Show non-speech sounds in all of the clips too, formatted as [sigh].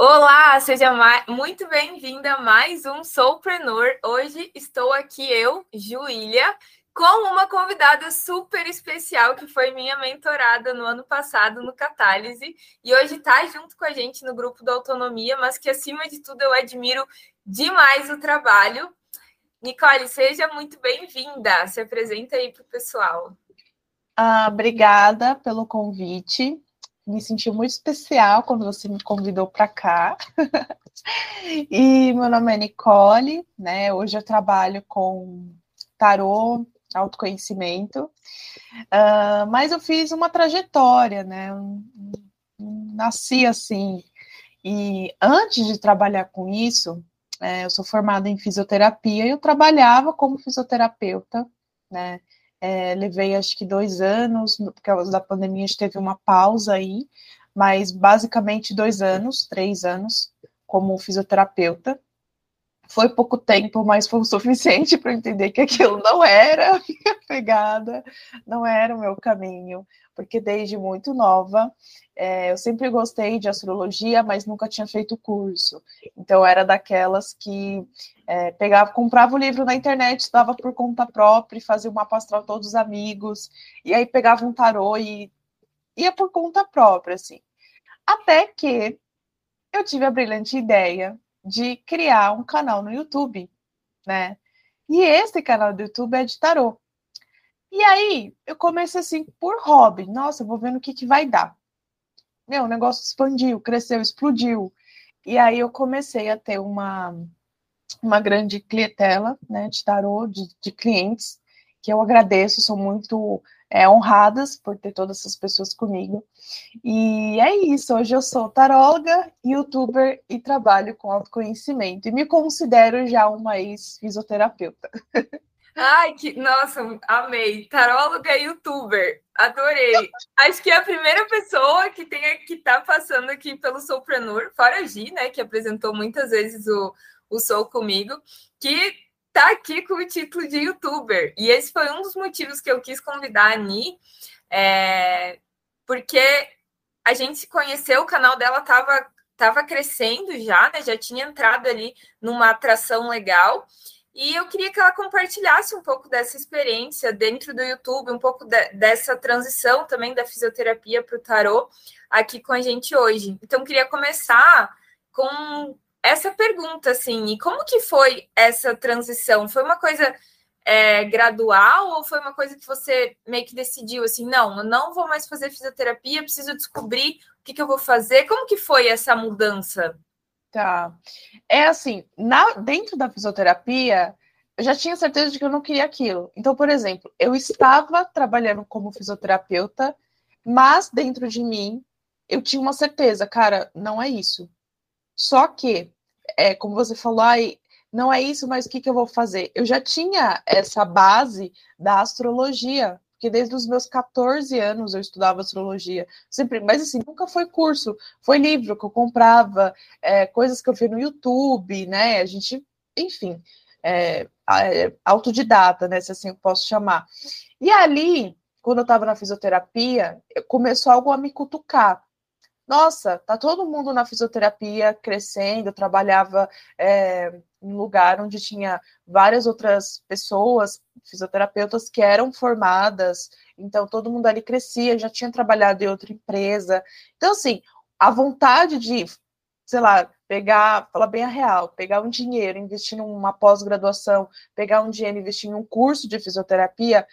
Olá, seja muito bem-vinda a mais um Soulpreneur. Hoje estou aqui eu, Juília, com uma convidada super especial que foi minha mentorada no ano passado no Catálise e hoje está junto com a gente no grupo da Autonomia, mas que acima de tudo eu admiro demais o trabalho. Nicole, seja muito bem-vinda. Se apresenta aí para o pessoal. Ah, obrigada pelo convite me senti muito especial quando você me convidou para cá. [laughs] e meu nome é Nicole, né? Hoje eu trabalho com tarô, autoconhecimento, uh, mas eu fiz uma trajetória, né? nasci assim. E antes de trabalhar com isso, é, eu sou formada em fisioterapia e eu trabalhava como fisioterapeuta, né? É, levei acho que dois anos, por causa da pandemia a gente teve uma pausa aí, mas basicamente dois anos, três anos como fisioterapeuta. Foi pouco tempo, mas foi o suficiente para entender que aquilo não era a minha pegada, não era o meu caminho, porque desde muito nova é, eu sempre gostei de astrologia, mas nunca tinha feito curso. Então era daquelas que é, pegava, comprava o livro na internet, estudava por conta própria, fazia uma astral todos os amigos, e aí pegava um tarô e ia por conta própria, assim. Até que eu tive a brilhante ideia de criar um canal no YouTube, né? E esse canal do YouTube é de tarô. E aí eu comecei assim por hobby. Nossa, vou vendo o que, que vai dar meu, o negócio expandiu, cresceu, explodiu. E aí eu comecei a ter uma, uma grande clientela né, de tarô, de, de clientes, que eu agradeço, sou muito é, honradas por ter todas essas pessoas comigo. E é isso, hoje eu sou taróloga, youtuber e trabalho com autoconhecimento. E me considero já uma ex-fisioterapeuta. [laughs] Ai, que nossa, amei. Taróloga youtuber. Adorei. Acho que é a primeira pessoa que tem que tá passando aqui pelo Soulpreneur, fora a Gi, né, que apresentou muitas vezes o, o Soul comigo, que tá aqui com o título de youtuber. E esse foi um dos motivos que eu quis convidar a Ni, é, porque a gente se conheceu, o canal dela tava, tava crescendo já, né? Já tinha entrado ali numa atração legal. E eu queria que ela compartilhasse um pouco dessa experiência dentro do YouTube, um pouco de, dessa transição também da fisioterapia para o tarô aqui com a gente hoje. Então, queria começar com essa pergunta, assim, e como que foi essa transição? Foi uma coisa é, gradual ou foi uma coisa que você meio que decidiu, assim, não, eu não vou mais fazer fisioterapia, preciso descobrir o que, que eu vou fazer? Como que foi essa mudança? Tá. É assim, na, dentro da fisioterapia, eu já tinha certeza de que eu não queria aquilo. Então, por exemplo, eu estava trabalhando como fisioterapeuta, mas dentro de mim eu tinha uma certeza, cara, não é isso. Só que, é, como você falou, ai, não é isso, mas o que, que eu vou fazer? Eu já tinha essa base da astrologia porque desde os meus 14 anos eu estudava astrologia, sempre, mas assim, nunca foi curso, foi livro que eu comprava, é, coisas que eu vi no YouTube, né? A gente, enfim, é, é, autodidata, né? Se assim eu posso chamar. E ali, quando eu estava na fisioterapia, começou algo a me cutucar nossa, tá todo mundo na fisioterapia crescendo, eu trabalhava é, em um lugar onde tinha várias outras pessoas, fisioterapeutas que eram formadas, então todo mundo ali crescia, já tinha trabalhado em outra empresa. Então, assim, a vontade de, sei lá, pegar, falar bem a real, pegar um dinheiro, investir numa pós-graduação, pegar um dinheiro, investir em um curso de fisioterapia,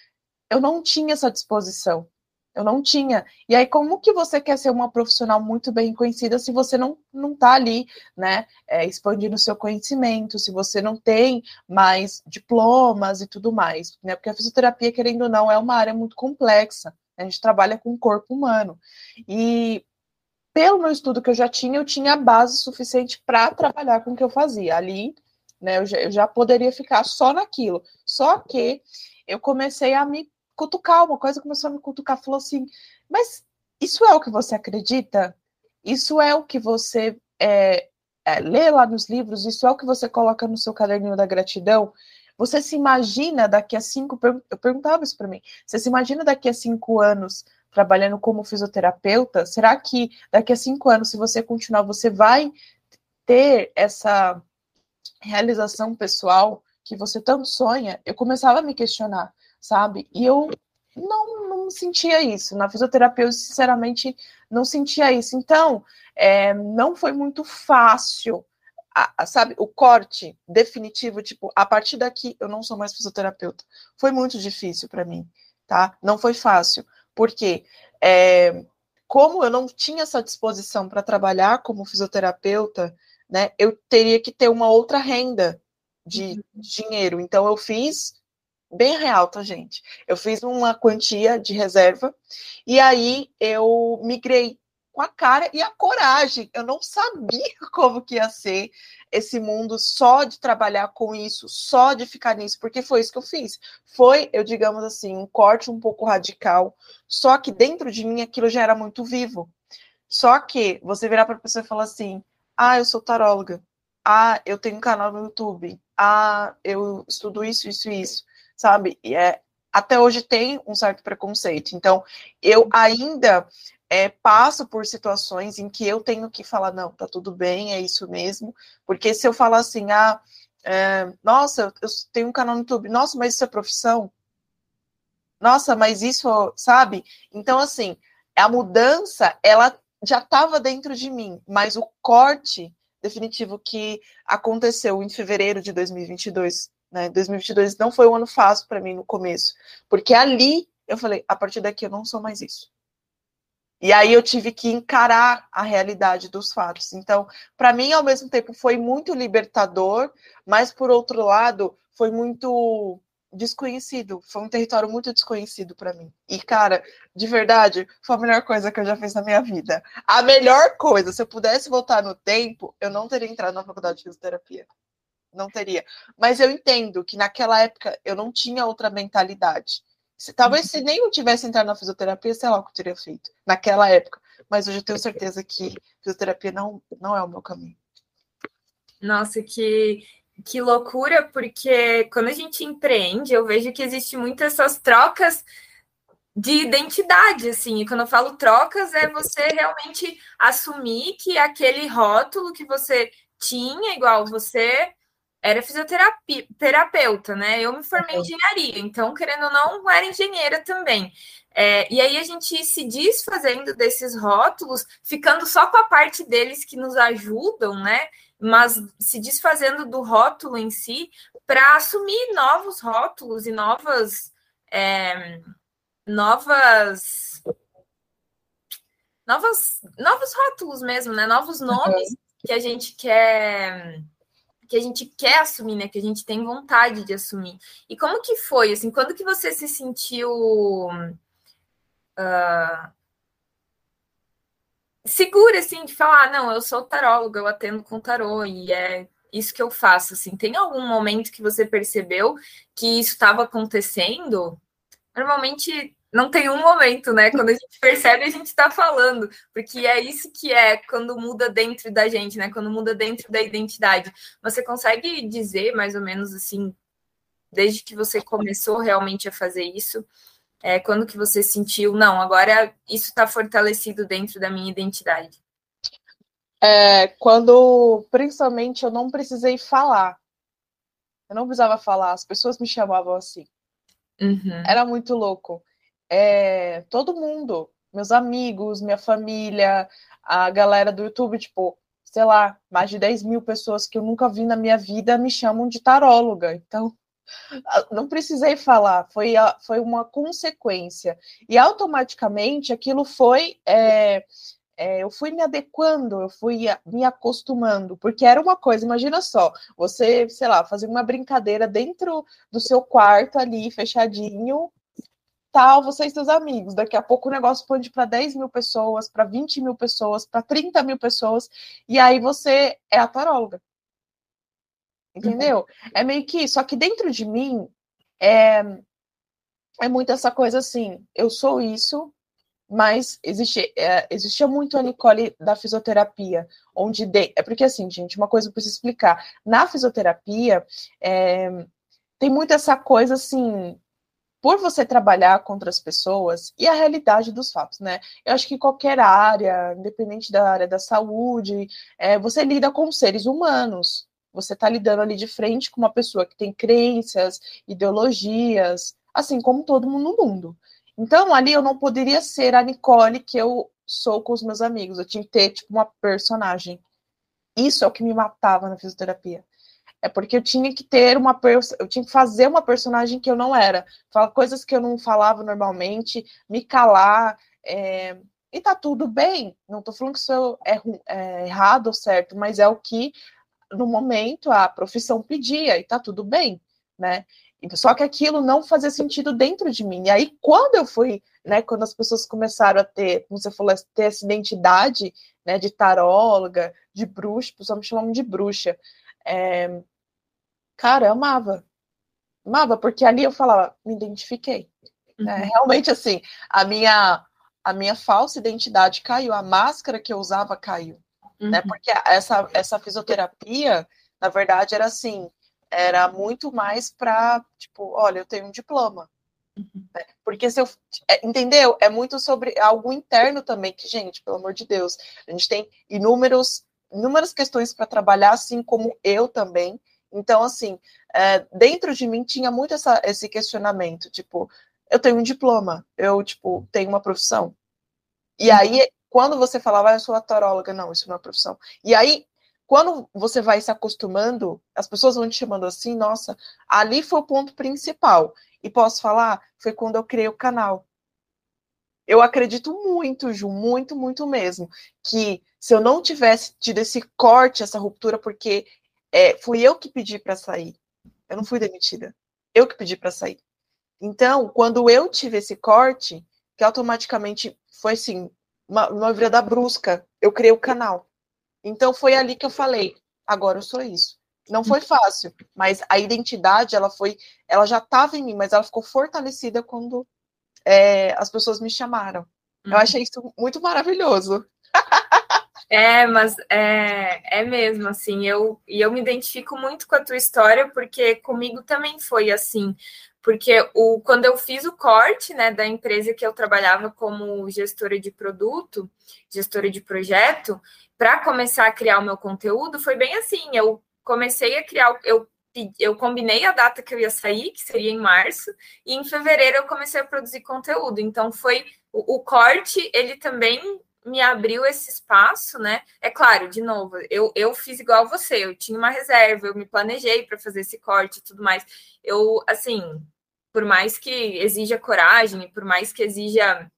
eu não tinha essa disposição. Eu não tinha. E aí, como que você quer ser uma profissional muito bem conhecida se você não, não tá ali, né, é, expandindo o seu conhecimento, se você não tem mais diplomas e tudo mais, né? Porque a fisioterapia, querendo ou não, é uma área muito complexa. A gente trabalha com o corpo humano. E pelo meu estudo que eu já tinha, eu tinha a base suficiente para trabalhar com o que eu fazia. Ali, né, eu já, eu já poderia ficar só naquilo. Só que eu comecei a me cutucar, uma coisa começou a me cutucar, falou assim, mas isso é o que você acredita? Isso é o que você é, é, lê lá nos livros? Isso é o que você coloca no seu caderninho da gratidão? Você se imagina daqui a cinco, eu perguntava isso para mim, você se imagina daqui a cinco anos trabalhando como fisioterapeuta, será que daqui a cinco anos, se você continuar, você vai ter essa realização pessoal que você tanto sonha? Eu começava a me questionar, sabe? E eu não, não sentia isso. Na fisioterapia, eu sinceramente não sentia isso. Então, é, não foi muito fácil, a, a, sabe, o corte definitivo, tipo, a partir daqui eu não sou mais fisioterapeuta. Foi muito difícil para mim, tá? Não foi fácil. Porque é, como eu não tinha essa disposição para trabalhar como fisioterapeuta, né, eu teria que ter uma outra renda de uhum. dinheiro. Então eu fiz bem real, tá, gente? Eu fiz uma quantia de reserva e aí eu migrei com a cara e a coragem. Eu não sabia [laughs] como que ia ser esse mundo só de trabalhar com isso, só de ficar nisso, porque foi isso que eu fiz. Foi, eu digamos assim, um corte um pouco radical, só que dentro de mim aquilo já era muito vivo. Só que você virar para a pessoa e falar assim: "Ah, eu sou taróloga. Ah, eu tenho um canal no YouTube. Ah, eu estudo isso, isso e isso." Sabe? E é até hoje tem um certo preconceito. Então, eu ainda é, passo por situações em que eu tenho que falar, não, tá tudo bem, é isso mesmo, porque se eu falar assim, ah, é, nossa, eu tenho um canal no YouTube, nossa, mas isso é profissão? Nossa, mas isso, sabe? Então, assim, a mudança, ela já estava dentro de mim, mas o corte definitivo que aconteceu em fevereiro de 2022, né? 2022 não foi um ano fácil para mim no começo, porque ali eu falei, a partir daqui eu não sou mais isso. E aí eu tive que encarar a realidade dos fatos. Então, para mim, ao mesmo tempo, foi muito libertador, mas por outro lado, foi muito desconhecido. Foi um território muito desconhecido para mim. E, cara, de verdade, foi a melhor coisa que eu já fiz na minha vida. A melhor coisa, se eu pudesse voltar no tempo, eu não teria entrado na faculdade de fisioterapia. Não teria. Mas eu entendo que naquela época eu não tinha outra mentalidade. Se, talvez se nem eu tivesse entrado na fisioterapia, sei lá o que eu teria feito naquela época. Mas hoje eu tenho certeza que fisioterapia não, não é o meu caminho. Nossa, que, que loucura, porque quando a gente empreende, eu vejo que existe muitas essas trocas de identidade, assim. E quando eu falo trocas, é você realmente assumir que aquele rótulo que você tinha, igual você era fisioterapeuta, né? Eu me formei em engenharia, então, querendo ou não, era engenheira também. É, e aí a gente se desfazendo desses rótulos, ficando só com a parte deles que nos ajudam, né? Mas se desfazendo do rótulo em si, para assumir novos rótulos e novas. É, novas. Novas, novos rótulos mesmo, né? Novos nomes uhum. que a gente quer que a gente quer assumir, né? Que a gente tem vontade de assumir. E como que foi, assim, quando que você se sentiu uh, segura, assim, de falar, ah, não, eu sou taróloga, eu atendo com tarô, e é isso que eu faço, assim. Tem algum momento que você percebeu que isso estava acontecendo? Normalmente não tem um momento, né? Quando a gente percebe, a gente está falando, porque é isso que é quando muda dentro da gente, né? Quando muda dentro da identidade. Você consegue dizer mais ou menos assim, desde que você começou realmente a fazer isso, é, quando que você sentiu, não, agora isso está fortalecido dentro da minha identidade? É, quando, principalmente, eu não precisei falar. Eu não precisava falar, as pessoas me chamavam assim. Uhum. Era muito louco é, todo mundo, meus amigos, minha família, a galera do YouTube, tipo, sei lá, mais de 10 mil pessoas que eu nunca vi na minha vida me chamam de taróloga. Então, [laughs] não precisei falar, foi, foi uma consequência. E automaticamente aquilo foi. É, é, eu fui me adequando, eu fui me acostumando, porque era uma coisa, imagina só, você, sei lá, fazer uma brincadeira dentro do seu quarto ali, fechadinho, tal, você e seus amigos. Daqui a pouco o negócio expande para 10 mil pessoas, para 20 mil pessoas, para 30 mil pessoas, e aí você é a taróloga. Entendeu? É meio que isso. Só que dentro de mim é, é muito essa coisa assim: eu sou isso, mas existe, é, existia muito a Nicole da fisioterapia, onde de, é porque assim, gente, uma coisa eu preciso explicar. Na fisioterapia é, tem muito essa coisa assim por você trabalhar com outras pessoas e a realidade dos fatos, né? Eu acho que qualquer área, independente da área da saúde, é, você lida com seres humanos. Você está lidando ali de frente com uma pessoa que tem crenças, ideologias, assim como todo mundo no mundo. Então, ali eu não poderia ser a Nicole que eu sou com os meus amigos. Eu tinha que ter, tipo, uma personagem. Isso é o que me matava na fisioterapia. É porque eu tinha que ter uma eu tinha que fazer uma personagem que eu não era, falar coisas que eu não falava normalmente, me calar, é... e tá tudo bem. Não tô falando que isso é, é errado ou certo, mas é o que no momento a profissão pedia e tá tudo bem, né? Só que aquilo não fazia sentido dentro de mim. E aí, quando eu fui, né, quando as pessoas começaram a ter, como você falou, ter essa identidade, né, de taróloga, de bruxa, pessoal me chamava de bruxa. É, cara, eu amava. Amava, porque ali eu falava, me identifiquei. É, uhum. É, realmente, assim, a minha, a minha falsa identidade caiu, a máscara que eu usava caiu. Né? Uhum. Né? Porque essa, essa fisioterapia, na verdade, era assim, era muito mais para, tipo, olha, eu tenho um diploma. Uhum. Né? Porque se eu. É, entendeu? É muito sobre algo interno também, que, gente, pelo amor de Deus, a gente tem inúmeros, inúmeras questões para trabalhar, assim como eu também. Então, assim, é, dentro de mim tinha muito essa, esse questionamento, tipo, eu tenho um diploma, eu, tipo, tenho uma profissão. E uhum. aí, quando você falava, ah, eu sou taróloga, não, isso não é profissão. E aí, quando você vai se acostumando, as pessoas vão te chamando assim, nossa, ali foi o ponto principal. E posso falar, foi quando eu criei o canal. Eu acredito muito, Ju, muito, muito mesmo, que se eu não tivesse tido esse corte, essa ruptura, porque é, fui eu que pedi para sair, eu não fui demitida, eu que pedi para sair. Então, quando eu tive esse corte, que automaticamente foi assim, uma, uma virada brusca, eu criei o canal. Então foi ali que eu falei, agora eu sou isso. Não foi fácil, mas a identidade ela foi, ela já estava em mim, mas ela ficou fortalecida quando é, as pessoas me chamaram. Eu uhum. achei isso muito maravilhoso. [laughs] É, mas é, é mesmo, assim, eu, e eu me identifico muito com a tua história, porque comigo também foi assim, porque o, quando eu fiz o corte, né, da empresa que eu trabalhava como gestora de produto, gestora de projeto, para começar a criar o meu conteúdo, foi bem assim, eu comecei a criar, eu eu combinei a data que eu ia sair, que seria em março, e em fevereiro eu comecei a produzir conteúdo. Então foi o, o corte, ele também me abriu esse espaço, né? É claro, de novo, eu, eu fiz igual você, eu tinha uma reserva, eu me planejei para fazer esse corte e tudo mais. Eu, assim, por mais que exija coragem, por mais que exija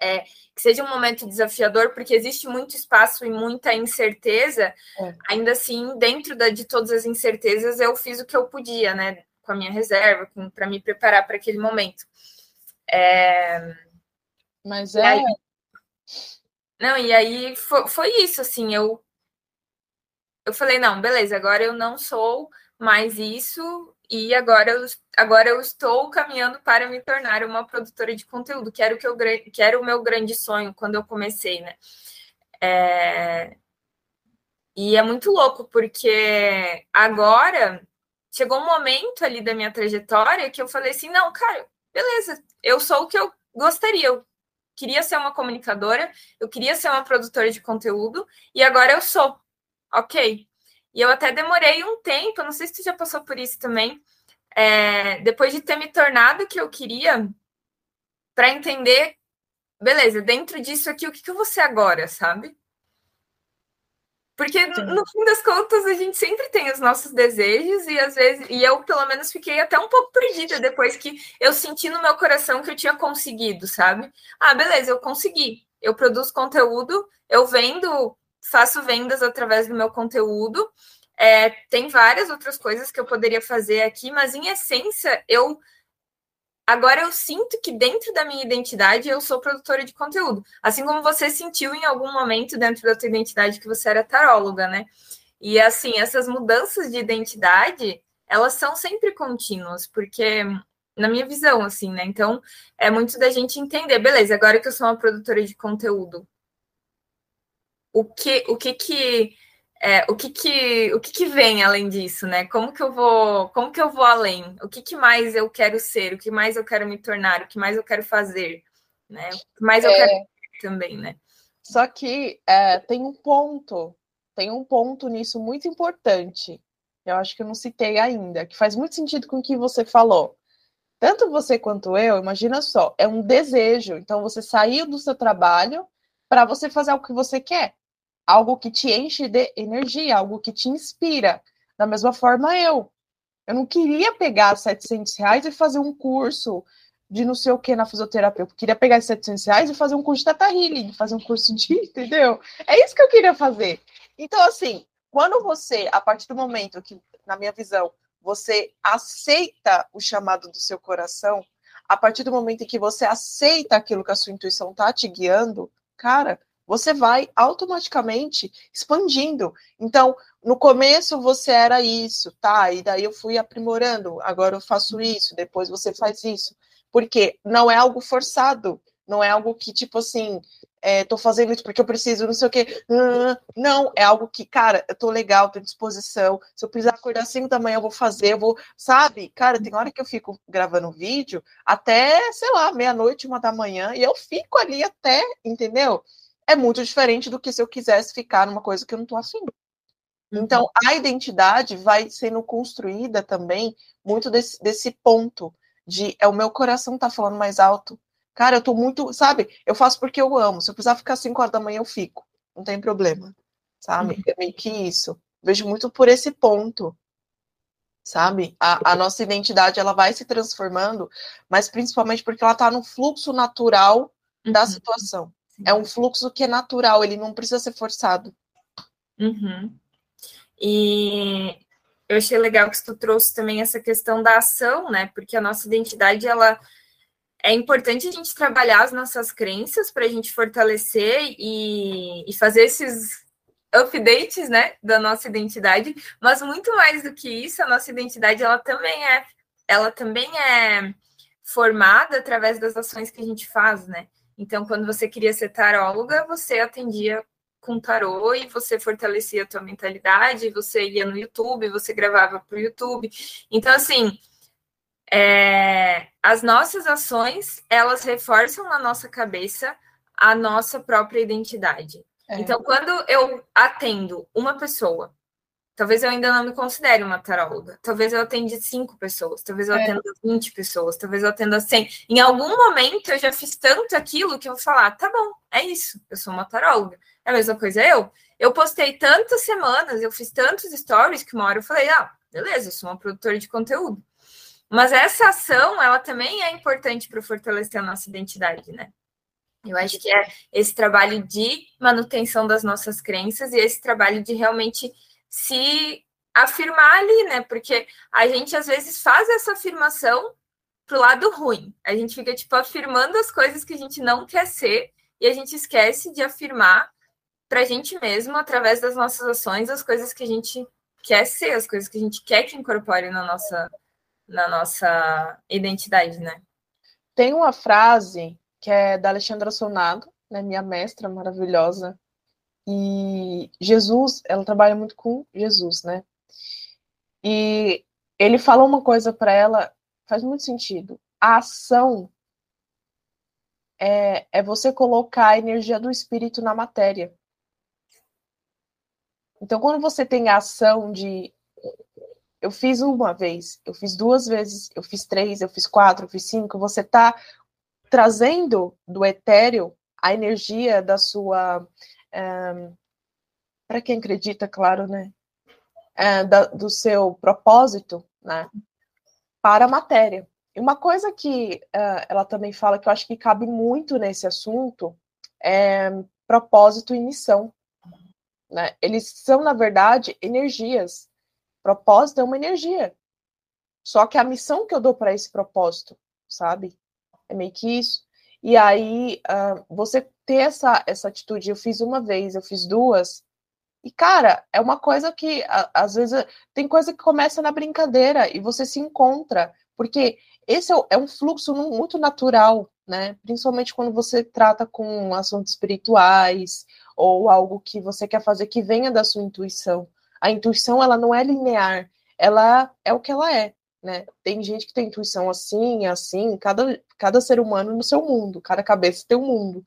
é, que seja um momento desafiador, porque existe muito espaço e muita incerteza, é. ainda assim, dentro da, de todas as incertezas, eu fiz o que eu podia, né? Com a minha reserva, para me preparar para aquele momento. É... Mas é. Aí, não, e aí foi, foi isso, assim, eu eu falei, não, beleza, agora eu não sou mais isso, e agora eu, agora eu estou caminhando para me tornar uma produtora de conteúdo, que era o, que eu, que era o meu grande sonho quando eu comecei, né? É... E é muito louco, porque agora chegou um momento ali da minha trajetória que eu falei assim: não, cara, beleza, eu sou o que eu gostaria, eu queria ser uma comunicadora, eu queria ser uma produtora de conteúdo e agora eu sou. Ok. E eu até demorei um tempo, não sei se tu já passou por isso também, é, depois de ter me tornado o que eu queria, para entender, beleza, dentro disso aqui, o que, que eu vou ser agora, sabe? Porque Sim. no fim das contas a gente sempre tem os nossos desejos e às vezes e eu pelo menos fiquei até um pouco perdida depois que eu senti no meu coração que eu tinha conseguido, sabe? Ah, beleza, eu consegui. Eu produzo conteúdo, eu vendo, faço vendas através do meu conteúdo. É, tem várias outras coisas que eu poderia fazer aqui, mas em essência eu Agora eu sinto que dentro da minha identidade eu sou produtora de conteúdo. Assim como você sentiu em algum momento dentro da sua identidade que você era taróloga, né? E assim, essas mudanças de identidade, elas são sempre contínuas, porque na minha visão, assim, né? Então, é muito da gente entender, beleza, agora que eu sou uma produtora de conteúdo, o que o que que é, o que que o que, que vem além disso, né? Como que eu vou como que eu vou além? O que, que mais eu quero ser? O que mais eu quero me tornar? O que mais eu quero fazer? Né? O que mais eu é... quero também, né? Só que é, tem um ponto, tem um ponto nisso muito importante. Eu acho que eu não citei ainda, que faz muito sentido com o que você falou. Tanto você quanto eu, imagina só, é um desejo. Então você saiu do seu trabalho para você fazer o que você quer algo que te enche de energia, algo que te inspira. Da mesma forma, eu. Eu não queria pegar 700 reais e fazer um curso de não sei o que na fisioterapia. Eu queria pegar 700 reais e fazer um curso de Tata Healing, fazer um curso de, [laughs] entendeu? É isso que eu queria fazer. Então, assim, quando você, a partir do momento que, na minha visão, você aceita o chamado do seu coração, a partir do momento em que você aceita aquilo que a sua intuição tá te guiando, cara, você vai automaticamente expandindo. Então, no começo você era isso, tá? E daí eu fui aprimorando, agora eu faço isso, depois você faz isso. Porque não é algo forçado, não é algo que, tipo assim, é, tô fazendo isso porque eu preciso, não sei o quê. Não, é algo que, cara, eu tô legal, tô à disposição. Se eu precisar acordar às 5 da manhã, eu vou fazer, eu vou, sabe? Cara, tem hora que eu fico gravando vídeo até, sei lá, meia-noite, uma da manhã, e eu fico ali até, entendeu? É muito diferente do que se eu quisesse ficar numa coisa que eu não estou afim. Então, uhum. a identidade vai sendo construída também muito desse, desse ponto de é o meu coração tá falando mais alto. Cara, eu tô muito, sabe? Eu faço porque eu amo. Se eu precisar ficar 5 horas da manhã, eu fico. Não tem problema. Sabe? Uhum. É meio que isso. Vejo muito por esse ponto. Sabe? A, a nossa identidade ela vai se transformando, mas principalmente porque ela tá no fluxo natural da uhum. situação. É um fluxo que é natural, ele não precisa ser forçado. Uhum. E eu achei legal que tu trouxe também essa questão da ação, né? Porque a nossa identidade, ela é importante a gente trabalhar as nossas crenças para a gente fortalecer e, e fazer esses updates, né, da nossa identidade, mas muito mais do que isso, a nossa identidade ela também é ela também é formada através das ações que a gente faz, né? Então, quando você queria ser taróloga, você atendia com tarô e você fortalecia a tua mentalidade, você ia no YouTube, você gravava para o YouTube. Então, assim, é, as nossas ações, elas reforçam na nossa cabeça a nossa própria identidade. É. Então, quando eu atendo uma pessoa Talvez eu ainda não me considere uma taróloga. Talvez eu atenda cinco pessoas, talvez eu é. atenda 20 pessoas, talvez eu atenda 100. Em algum momento eu já fiz tanto aquilo que eu vou falar, tá bom, é isso, eu sou uma taróloga. É a mesma coisa eu. Eu postei tantas semanas, eu fiz tantos stories que uma hora eu falei, ah, beleza, eu sou uma produtora de conteúdo. Mas essa ação, ela também é importante para fortalecer a nossa identidade, né? Eu acho que é esse trabalho de manutenção das nossas crenças e esse trabalho de realmente se afirmar ali, né? Porque a gente às vezes faz essa afirmação pro lado ruim. A gente fica tipo afirmando as coisas que a gente não quer ser e a gente esquece de afirmar para a gente mesmo através das nossas ações as coisas que a gente quer ser, as coisas que a gente quer que incorpore na nossa na nossa identidade, né? Tem uma frase que é da Alexandra Sonado, né, minha mestra maravilhosa, e Jesus, ela trabalha muito com Jesus, né? E ele falou uma coisa para ela, faz muito sentido. A ação é, é você colocar a energia do espírito na matéria. Então, quando você tem a ação de eu fiz uma vez, eu fiz duas vezes, eu fiz três, eu fiz quatro, eu fiz cinco, você está trazendo do etéreo a energia da sua para quem acredita, claro, né, é, da, do seu propósito, né, para a matéria. E uma coisa que uh, ela também fala que eu acho que cabe muito nesse assunto é propósito e missão. Né? Eles são, na verdade, energias. Propósito é uma energia. Só que a missão que eu dou para esse propósito, sabe? É meio que isso. E aí, uh, você ter essa, essa atitude, eu fiz uma vez, eu fiz duas, e, cara, é uma coisa que, às vezes, tem coisa que começa na brincadeira e você se encontra, porque esse é, é um fluxo muito natural, né? Principalmente quando você trata com assuntos espirituais ou algo que você quer fazer que venha da sua intuição. A intuição, ela não é linear, ela é o que ela é, né? Tem gente que tem intuição assim, assim, cada, cada ser humano no seu mundo, cada cabeça tem um mundo.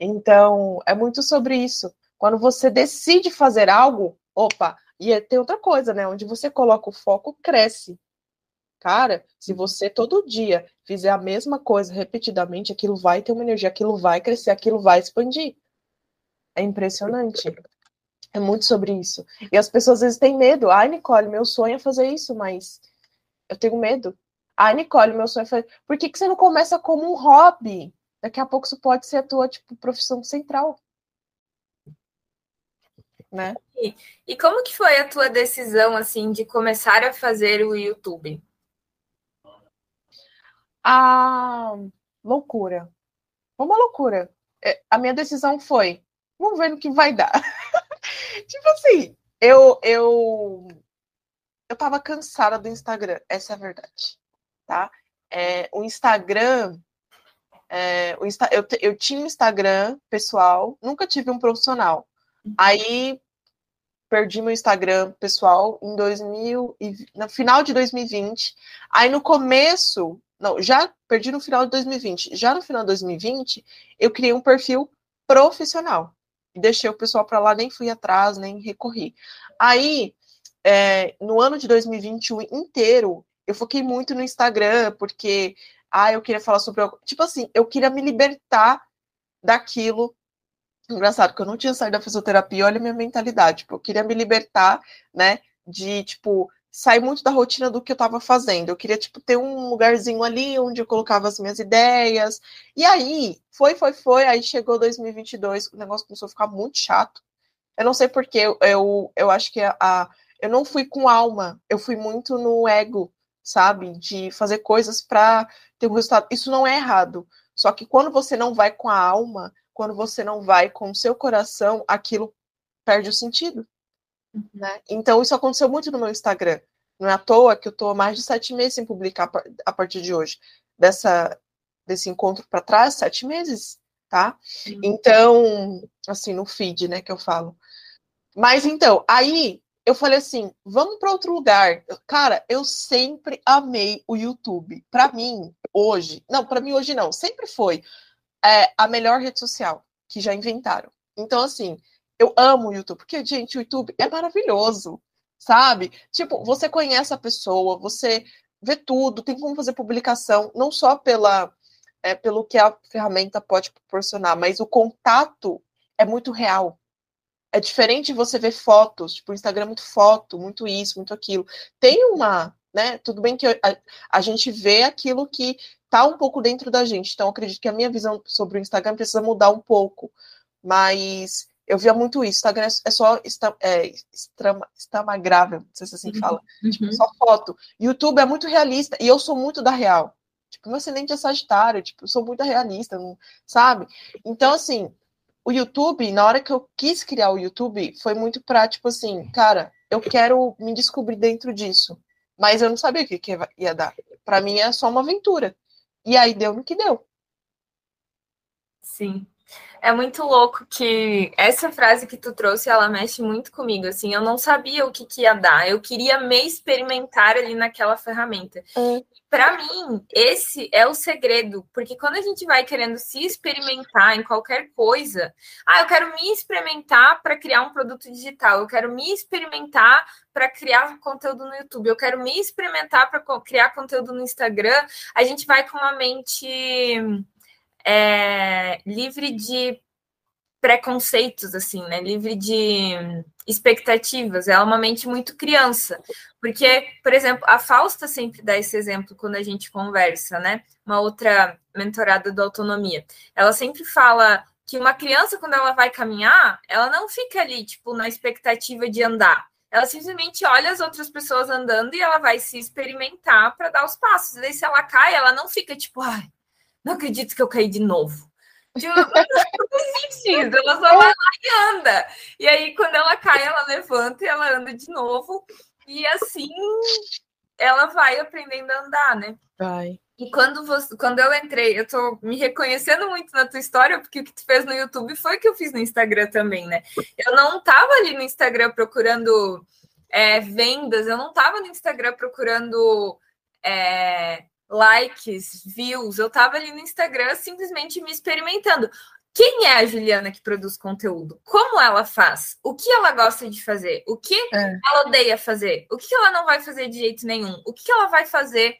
Então, é muito sobre isso. Quando você decide fazer algo, opa, e tem outra coisa, né? Onde você coloca o foco, cresce. Cara, se você todo dia fizer a mesma coisa repetidamente, aquilo vai ter uma energia, aquilo vai crescer, aquilo vai expandir. É impressionante. É muito sobre isso. E as pessoas às vezes têm medo. Ai, Nicole, meu sonho é fazer isso, mas eu tenho medo. Ai, Nicole, meu sonho fazer. Por que, que você não começa como um hobby? Daqui a pouco isso pode ser a tua tipo, profissão central. Né? E, e como que foi a tua decisão assim de começar a fazer o YouTube? A loucura. Uma loucura. É, a minha decisão foi: vamos ver no que vai dar. [laughs] tipo assim, eu, eu, eu tava cansada do Instagram, essa é a verdade, tá? É, o Instagram, é, o Insta, eu, eu tinha um Instagram pessoal, nunca tive um profissional. Aí perdi meu Instagram pessoal em 2000 e, no final de 2020. Aí no começo, não, já perdi no final de 2020. Já no final de 2020, eu criei um perfil profissional deixei o pessoal para lá, nem fui atrás, nem recorri. Aí, é, no ano de 2021 inteiro, eu foquei muito no Instagram, porque, ah, eu queria falar sobre. Tipo assim, eu queria me libertar daquilo. Engraçado, que eu não tinha saído da fisioterapia, olha a minha mentalidade. Tipo, eu queria me libertar, né, de, tipo, sair muito da rotina do que eu estava fazendo. Eu queria, tipo, ter um lugarzinho ali onde eu colocava as minhas ideias. E aí, foi, foi, foi. Aí chegou 2022, o negócio começou a ficar muito chato. Eu não sei porquê, eu, eu, eu acho que a, eu não fui com alma, eu fui muito no ego, sabe? De fazer coisas para ter um resultado. Isso não é errado. Só que quando você não vai com a alma, quando você não vai com o seu coração, aquilo perde o sentido. Né? Então, isso aconteceu muito no meu Instagram. Não é à toa que eu estou mais de sete meses sem publicar a partir de hoje. Dessa, desse encontro para trás, sete meses, tá? Uhum. Então, assim, no feed, né, que eu falo. Mas então, aí eu falei assim, vamos para outro lugar. Cara, eu sempre amei o YouTube. Para mim, hoje, não, para mim hoje não, sempre foi é, a melhor rede social que já inventaram. Então, assim, eu amo o YouTube, porque, gente, o YouTube é maravilhoso, sabe? Tipo, você conhece a pessoa, você vê tudo, tem como fazer publicação, não só pela, é, pelo que a ferramenta pode proporcionar, mas o contato é muito real. É diferente você ver fotos, tipo, o Instagram é muito foto, muito isso, muito aquilo. Tem uma, né? Tudo bem que a, a gente vê aquilo que tá um pouco dentro da gente. Então, acredito que a minha visão sobre o Instagram precisa mudar um pouco. Mas eu via muito isso. Instagram é só é, instagrável, não sei se assim uhum. fala. Tipo, uhum. só foto. YouTube é muito realista e eu sou muito da real. Tipo, meu ascendente é Sagitário, tipo, eu sou muito realista, não, sabe? Então, assim, o YouTube, na hora que eu quis criar o YouTube, foi muito pra, tipo assim, cara, eu quero me descobrir dentro disso. Mas eu não sabia o que, que ia dar. Para mim é só uma aventura. E aí deu no que deu. Sim. É muito louco que essa frase que tu trouxe, ela mexe muito comigo, assim, eu não sabia o que, que ia dar, eu queria me experimentar ali naquela ferramenta. É. Para mim, esse é o segredo, porque quando a gente vai querendo se experimentar em qualquer coisa, ah, eu quero me experimentar para criar um produto digital, eu quero me experimentar para criar conteúdo no YouTube, eu quero me experimentar para criar conteúdo no Instagram, a gente vai com uma mente é, livre de preconceitos, assim, né? Livre de expectativas. Ela é uma mente muito criança. Porque, por exemplo, a Fausta sempre dá esse exemplo quando a gente conversa, né? Uma outra mentorada do autonomia. Ela sempre fala que uma criança, quando ela vai caminhar, ela não fica ali, tipo, na expectativa de andar. Ela simplesmente olha as outras pessoas andando e ela vai se experimentar para dar os passos. E daí, se ela cai, ela não fica tipo, ai, não acredito que eu caí de novo. [laughs] Tipo, não sentido, ela só vai lá e anda. E aí, quando ela cai, ela levanta e ela anda de novo. E assim ela vai aprendendo a andar, né? Vai. E quando, você, quando eu entrei, eu tô me reconhecendo muito na tua história, porque o que tu fez no YouTube foi o que eu fiz no Instagram também, né? Eu não tava ali no Instagram procurando é, vendas, eu não tava no Instagram procurando é, likes, views, eu tava ali no Instagram simplesmente me experimentando. Quem é a Juliana que produz conteúdo? Como ela faz? O que ela gosta de fazer? O que é. ela odeia fazer? O que ela não vai fazer de jeito nenhum? O que ela vai fazer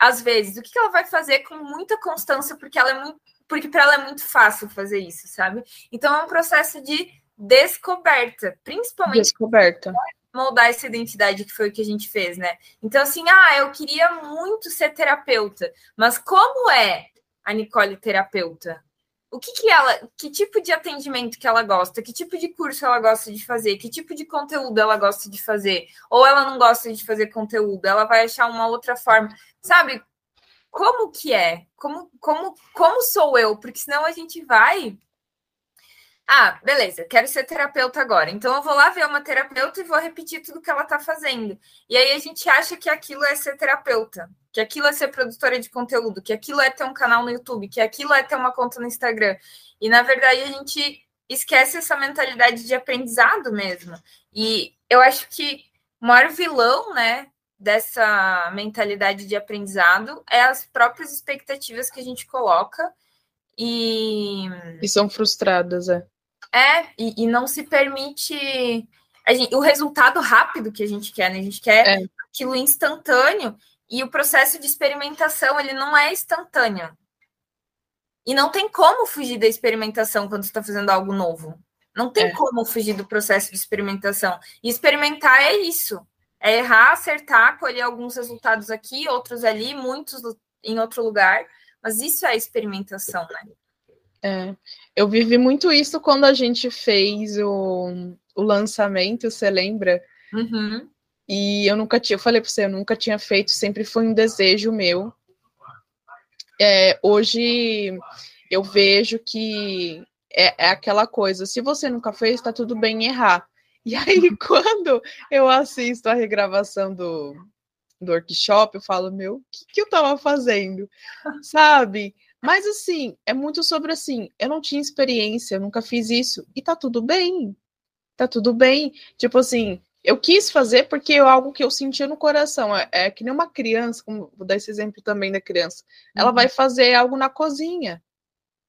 às vezes? O que ela vai fazer com muita constância porque ela é muito, porque para ela é muito fácil fazer isso, sabe? Então é um processo de descoberta, principalmente descoberta. Moldar essa identidade que foi o que a gente fez, né? Então assim, ah, eu queria muito ser terapeuta, mas como é a Nicole terapeuta? o que, que ela, que tipo de atendimento que ela gosta, que tipo de curso ela gosta de fazer, que tipo de conteúdo ela gosta de fazer, ou ela não gosta de fazer conteúdo, ela vai achar uma outra forma, sabe? Como que é? Como, como, como sou eu? Porque senão a gente vai. Ah, beleza, quero ser terapeuta agora. Então eu vou lá ver uma terapeuta e vou repetir tudo que ela tá fazendo. E aí a gente acha que aquilo é ser terapeuta que aquilo é ser produtora de conteúdo, que aquilo é ter um canal no YouTube, que aquilo é ter uma conta no Instagram. E na verdade a gente esquece essa mentalidade de aprendizado mesmo. E eu acho que o maior vilão, né, dessa mentalidade de aprendizado é as próprias expectativas que a gente coloca e e são frustradas, é. É, e, e não se permite gente, o resultado rápido que a gente quer, né? A gente quer é. aquilo instantâneo e o processo de experimentação, ele não é instantâneo. E não tem como fugir da experimentação quando você está fazendo algo novo. Não tem é. como fugir do processo de experimentação. E experimentar é isso. É errar, acertar, colher alguns resultados aqui, outros ali, muitos em outro lugar. Mas isso é experimentação, né? É. Eu vivi muito isso quando a gente fez o, o lançamento, você lembra? Uhum. E eu nunca tinha, eu falei para você, eu nunca tinha feito, sempre foi um desejo meu. É, hoje eu vejo que é, é, aquela coisa, se você nunca fez, está tudo bem errar. [laughs] E aí, [laughs] quando eu assisto a regravação do, do workshop, eu falo, meu, o que, que eu estava fazendo? [laughs] Sabe? Mas assim, é muito sobre assim, eu não tinha experiência, eu nunca fiz isso, e tá tudo bem. Tá tudo bem. Tipo assim, eu quis fazer porque é algo que eu sentia no coração. É, é, que nem uma criança, como vou dar esse exemplo também da criança. Ela uhum. vai fazer algo na cozinha.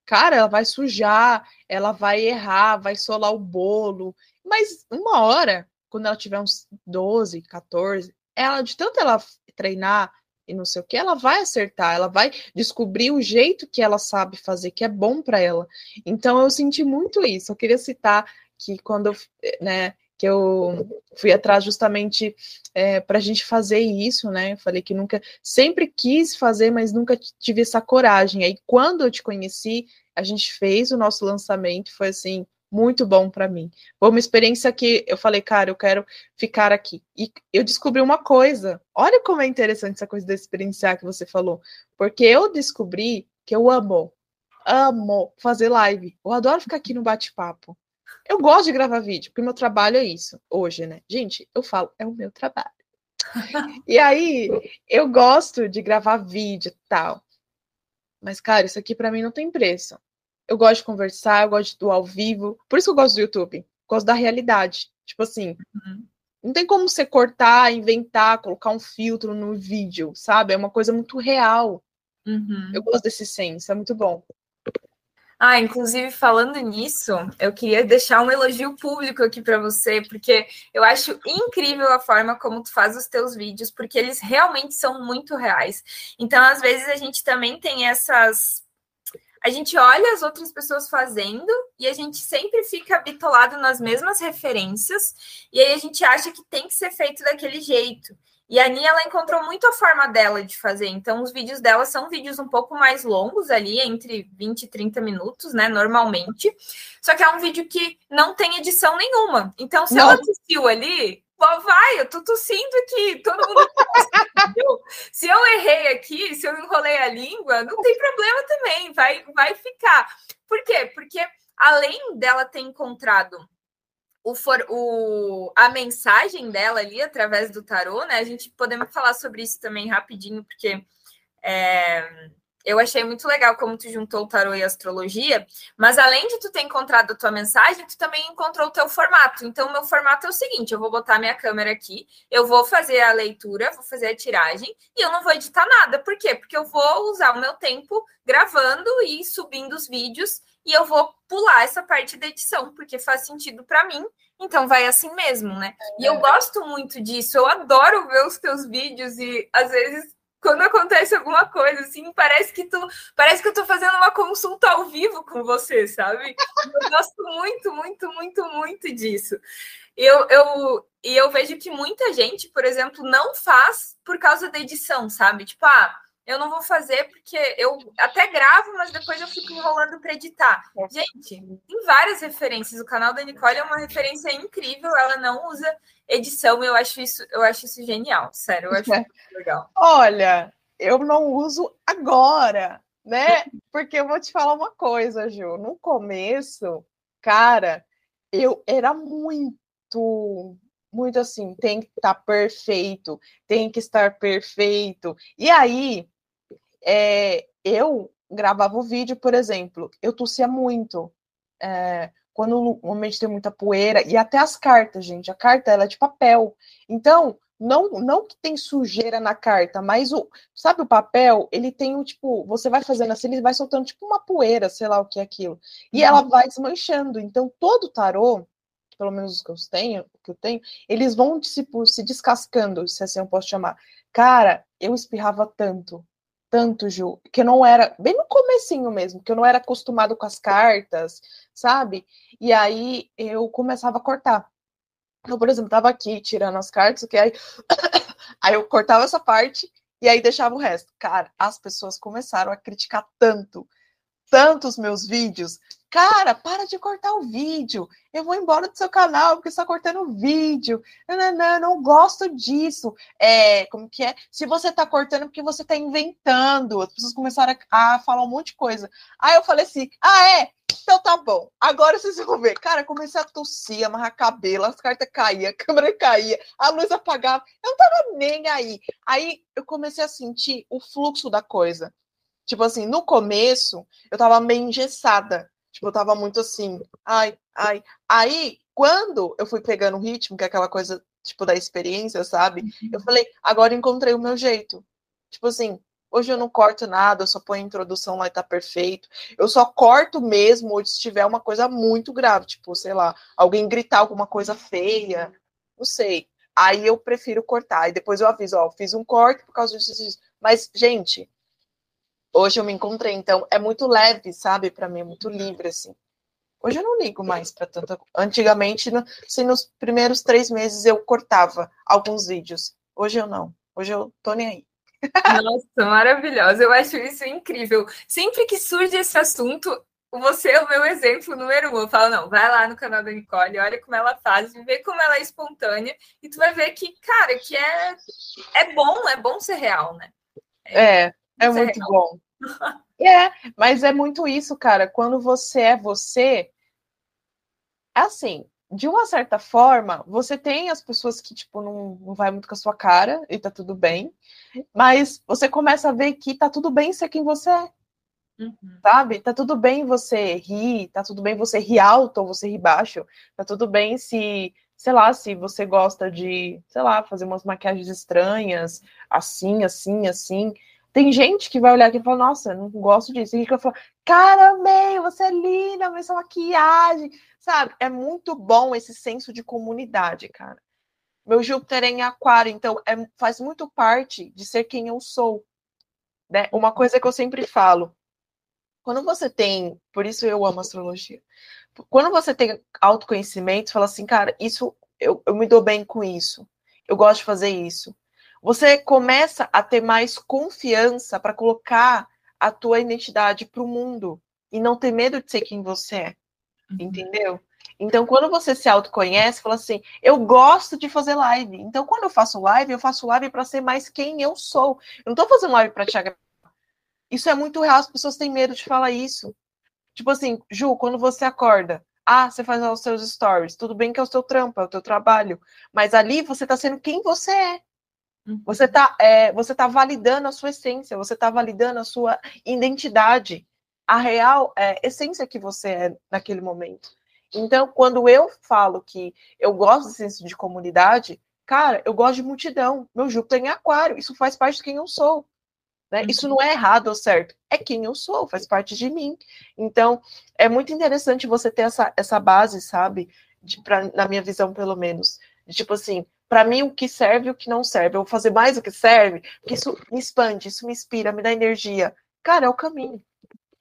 Cara, ela vai sujar, ela vai errar, vai solar o bolo. Mas uma hora, quando ela tiver uns 12, 14, ela, de tanto ela treinar e não sei o que, ela vai acertar, ela vai descobrir o jeito que ela sabe fazer, que é bom para ela. Então eu senti muito isso. Eu queria citar que quando, né, que eu fui atrás justamente é, para a gente fazer isso, né? Eu falei que nunca, sempre quis fazer, mas nunca tive essa coragem. Aí, quando eu te conheci, a gente fez o nosso lançamento, foi assim, muito bom para mim. Foi uma experiência que eu falei, cara, eu quero ficar aqui. E eu descobri uma coisa. Olha como é interessante essa coisa de experienciar que você falou. Porque eu descobri que eu amo, amo fazer live. Eu adoro ficar aqui no bate-papo. Eu gosto de gravar vídeo, porque meu trabalho é isso, hoje, né? Gente, eu falo, é o meu trabalho. [laughs] e aí, eu gosto de gravar vídeo e tal. Mas, cara, isso aqui para mim não tem preço. Eu gosto de conversar, eu gosto do ao vivo. Por isso que eu gosto do YouTube. Gosto da realidade. Tipo assim, uhum. não tem como você cortar, inventar, colocar um filtro no vídeo, sabe? É uma coisa muito real. Uhum. Eu gosto desse senso, é muito bom. Ah, inclusive falando nisso, eu queria deixar um elogio público aqui para você, porque eu acho incrível a forma como tu faz os teus vídeos, porque eles realmente são muito reais. Então, às vezes a gente também tem essas a gente olha as outras pessoas fazendo e a gente sempre fica bitolado nas mesmas referências, e aí a gente acha que tem que ser feito daquele jeito. E a Nia, ela encontrou muito a forma dela de fazer. Então, os vídeos dela são vídeos um pouco mais longos ali, entre 20 e 30 minutos, né, normalmente. Só que é um vídeo que não tem edição nenhuma. Então, se não. ela assistiu ali, vai, eu tô tossindo aqui, todo mundo Se eu errei aqui, se eu enrolei a língua, não tem problema também, vai, vai ficar. Por quê? Porque além dela ter encontrado o, for, o, a mensagem dela ali através do tarô, né? A gente podemos falar sobre isso também rapidinho, porque É, eu achei muito legal como tu juntou o tarô e a astrologia, mas além de tu ter encontrado a tua mensagem, tu também encontrou o teu formato. Então, o meu formato é o seguinte: eu vou botar minha câmera aqui, eu vou fazer a leitura, vou fazer a tiragem e eu não vou editar nada. Por quê? Porque eu vou usar o meu tempo gravando e subindo os vídeos e eu vou pular essa parte da edição, porque faz sentido para mim. Então vai assim mesmo, né? E eu é. gosto muito disso. Eu adoro ver os teus vídeos e às vezes quando acontece alguma coisa, assim, parece que tu, parece que eu tô fazendo uma consulta ao vivo com você, sabe? Eu gosto muito, muito, muito, muito disso. Eu, eu, e eu vejo que muita gente, por exemplo, não faz por causa da edição, sabe? Tipo, ah, eu não vou fazer porque eu até gravo, mas depois eu fico enrolando para editar. É. Gente, tem várias referências. O canal da Nicole é uma referência incrível. Ela não usa edição. Eu acho isso, eu acho isso genial. Sério, eu acho é. legal. Olha, eu não uso agora, né? Porque eu vou te falar uma coisa, Ju. No começo, cara, eu era muito muito assim, tem que estar tá perfeito, tem que estar perfeito. E aí, é, eu gravava o vídeo, por exemplo, eu tossia muito. É, quando o ambiente tem muita poeira, e até as cartas, gente, a carta ela é de papel. Então, não, não que tem sujeira na carta, mas o, sabe o papel, ele tem um tipo, você vai fazendo assim, ele vai soltando tipo uma poeira, sei lá o que é aquilo. E uhum. ela vai desmanchando. Então, todo tarô, pelo menos os que eu tenho, que eu tenho, eles vão se, se descascando, se assim eu posso chamar. Cara, eu espirrava tanto, tanto, Ju, que eu não era, bem no comecinho mesmo, que eu não era acostumado com as cartas, sabe? E aí eu começava a cortar. Eu, por exemplo, tava aqui tirando as cartas, que aí, [coughs] aí eu cortava essa parte e aí deixava o resto. Cara, as pessoas começaram a criticar tanto, tantos meus vídeos. Cara, para de cortar o vídeo. Eu vou embora do seu canal porque está cortando o vídeo. Não, não, não, não gosto disso. É, como que é? Se você está cortando porque você está inventando. As pessoas começaram a, a, falar um monte de coisa. Aí eu falei assim: ah, é? Então tá bom. Agora vocês vão ver. Cara, comecei a tossir, amarrar cabelo, as cartas caíam, a câmera caía, a luz apagava. Eu não tava nem aí. Aí eu comecei a sentir o fluxo da coisa. Tipo assim, no começo, eu tava meio engessada. Tipo, eu tava muito assim, ai, ai. Aí, quando eu fui pegando o ritmo, que é aquela coisa, tipo, da experiência, sabe? Eu uhum. falei, agora encontrei o meu jeito. Tipo assim, hoje eu não corto nada, eu só ponho a introdução lá e tá perfeito. Eu só corto mesmo se tiver uma coisa muito grave, tipo, sei lá, alguém gritar alguma coisa feia, não sei. Aí eu prefiro cortar. E depois eu aviso, ó, fiz um corte por causa disso. Mas, gente, Hoje eu me encontrei, então é muito leve, sabe? Para mim é muito livre, assim. Hoje eu não ligo mais para tanta. Antigamente, assim, nos primeiros três meses eu cortava alguns vídeos. Hoje eu não. Hoje eu tô nem aí. Nossa, maravilhosa. Eu acho isso incrível. Sempre que surge esse assunto, você é o meu exemplo número um. Eu falo, não, vai lá no canal da Nicole, olha como ela faz, vê como ela é espontânea, e tu vai ver que, cara, que é, é bom, é bom ser real, né? É, é é muito bom. [laughs] É, mas é muito isso, cara. Quando você é você, é assim, de uma certa forma, você tem as pessoas que, tipo, não, não vai muito com a sua cara e tá tudo bem, mas você começa a ver que tá tudo bem ser quem você é. Uhum. Sabe? Tá tudo bem você rir, tá tudo bem você rir alto ou você rir baixo, tá tudo bem se, sei lá, se você gosta de, sei lá, fazer umas maquiagens estranhas, assim, assim, assim. Tem gente que vai olhar aqui e falar, nossa, não gosto disso. Tem gente que vai falar, cara, meio, você é linda, mas essa maquiagem, sabe? É muito bom esse senso de comunidade, cara. Meu Júpiter é em aquário, então é, faz muito parte de ser quem eu sou. Né? Uma coisa que eu sempre falo, quando você tem, por isso eu amo astrologia, quando você tem autoconhecimento, fala assim, cara, isso eu, eu me dou bem com isso, eu gosto de fazer isso você começa a ter mais confiança para colocar a tua identidade para o mundo e não ter medo de ser quem você é. Uhum. Entendeu? Então, quando você se autoconhece, fala assim: eu gosto de fazer live. Então, quando eu faço live, eu faço live para ser mais quem eu sou. Eu não estou fazendo live para te agradar. Isso é muito real, as pessoas têm medo de falar isso. Tipo assim, Ju, quando você acorda, ah, você faz os seus stories. Tudo bem que é o seu trampo, é o teu trabalho. Mas ali você está sendo quem você é. Uhum. Você está é, você tá validando a sua essência, você está validando a sua identidade, a real é, essência que você é naquele momento. Então, quando eu falo que eu gosto desse senso de comunidade, cara, eu gosto de multidão. Meu Júpiter é em aquário, isso faz parte de quem eu sou. Né? Uhum. Isso não é errado ou certo, é quem eu sou, faz parte de mim. Então, é muito interessante você ter essa, essa base, sabe? De, pra, na minha visão, pelo menos. De, tipo assim, para mim, o que serve e o que não serve. Eu vou fazer mais o que serve, porque isso me expande, isso me inspira, me dá energia. Cara, é o caminho,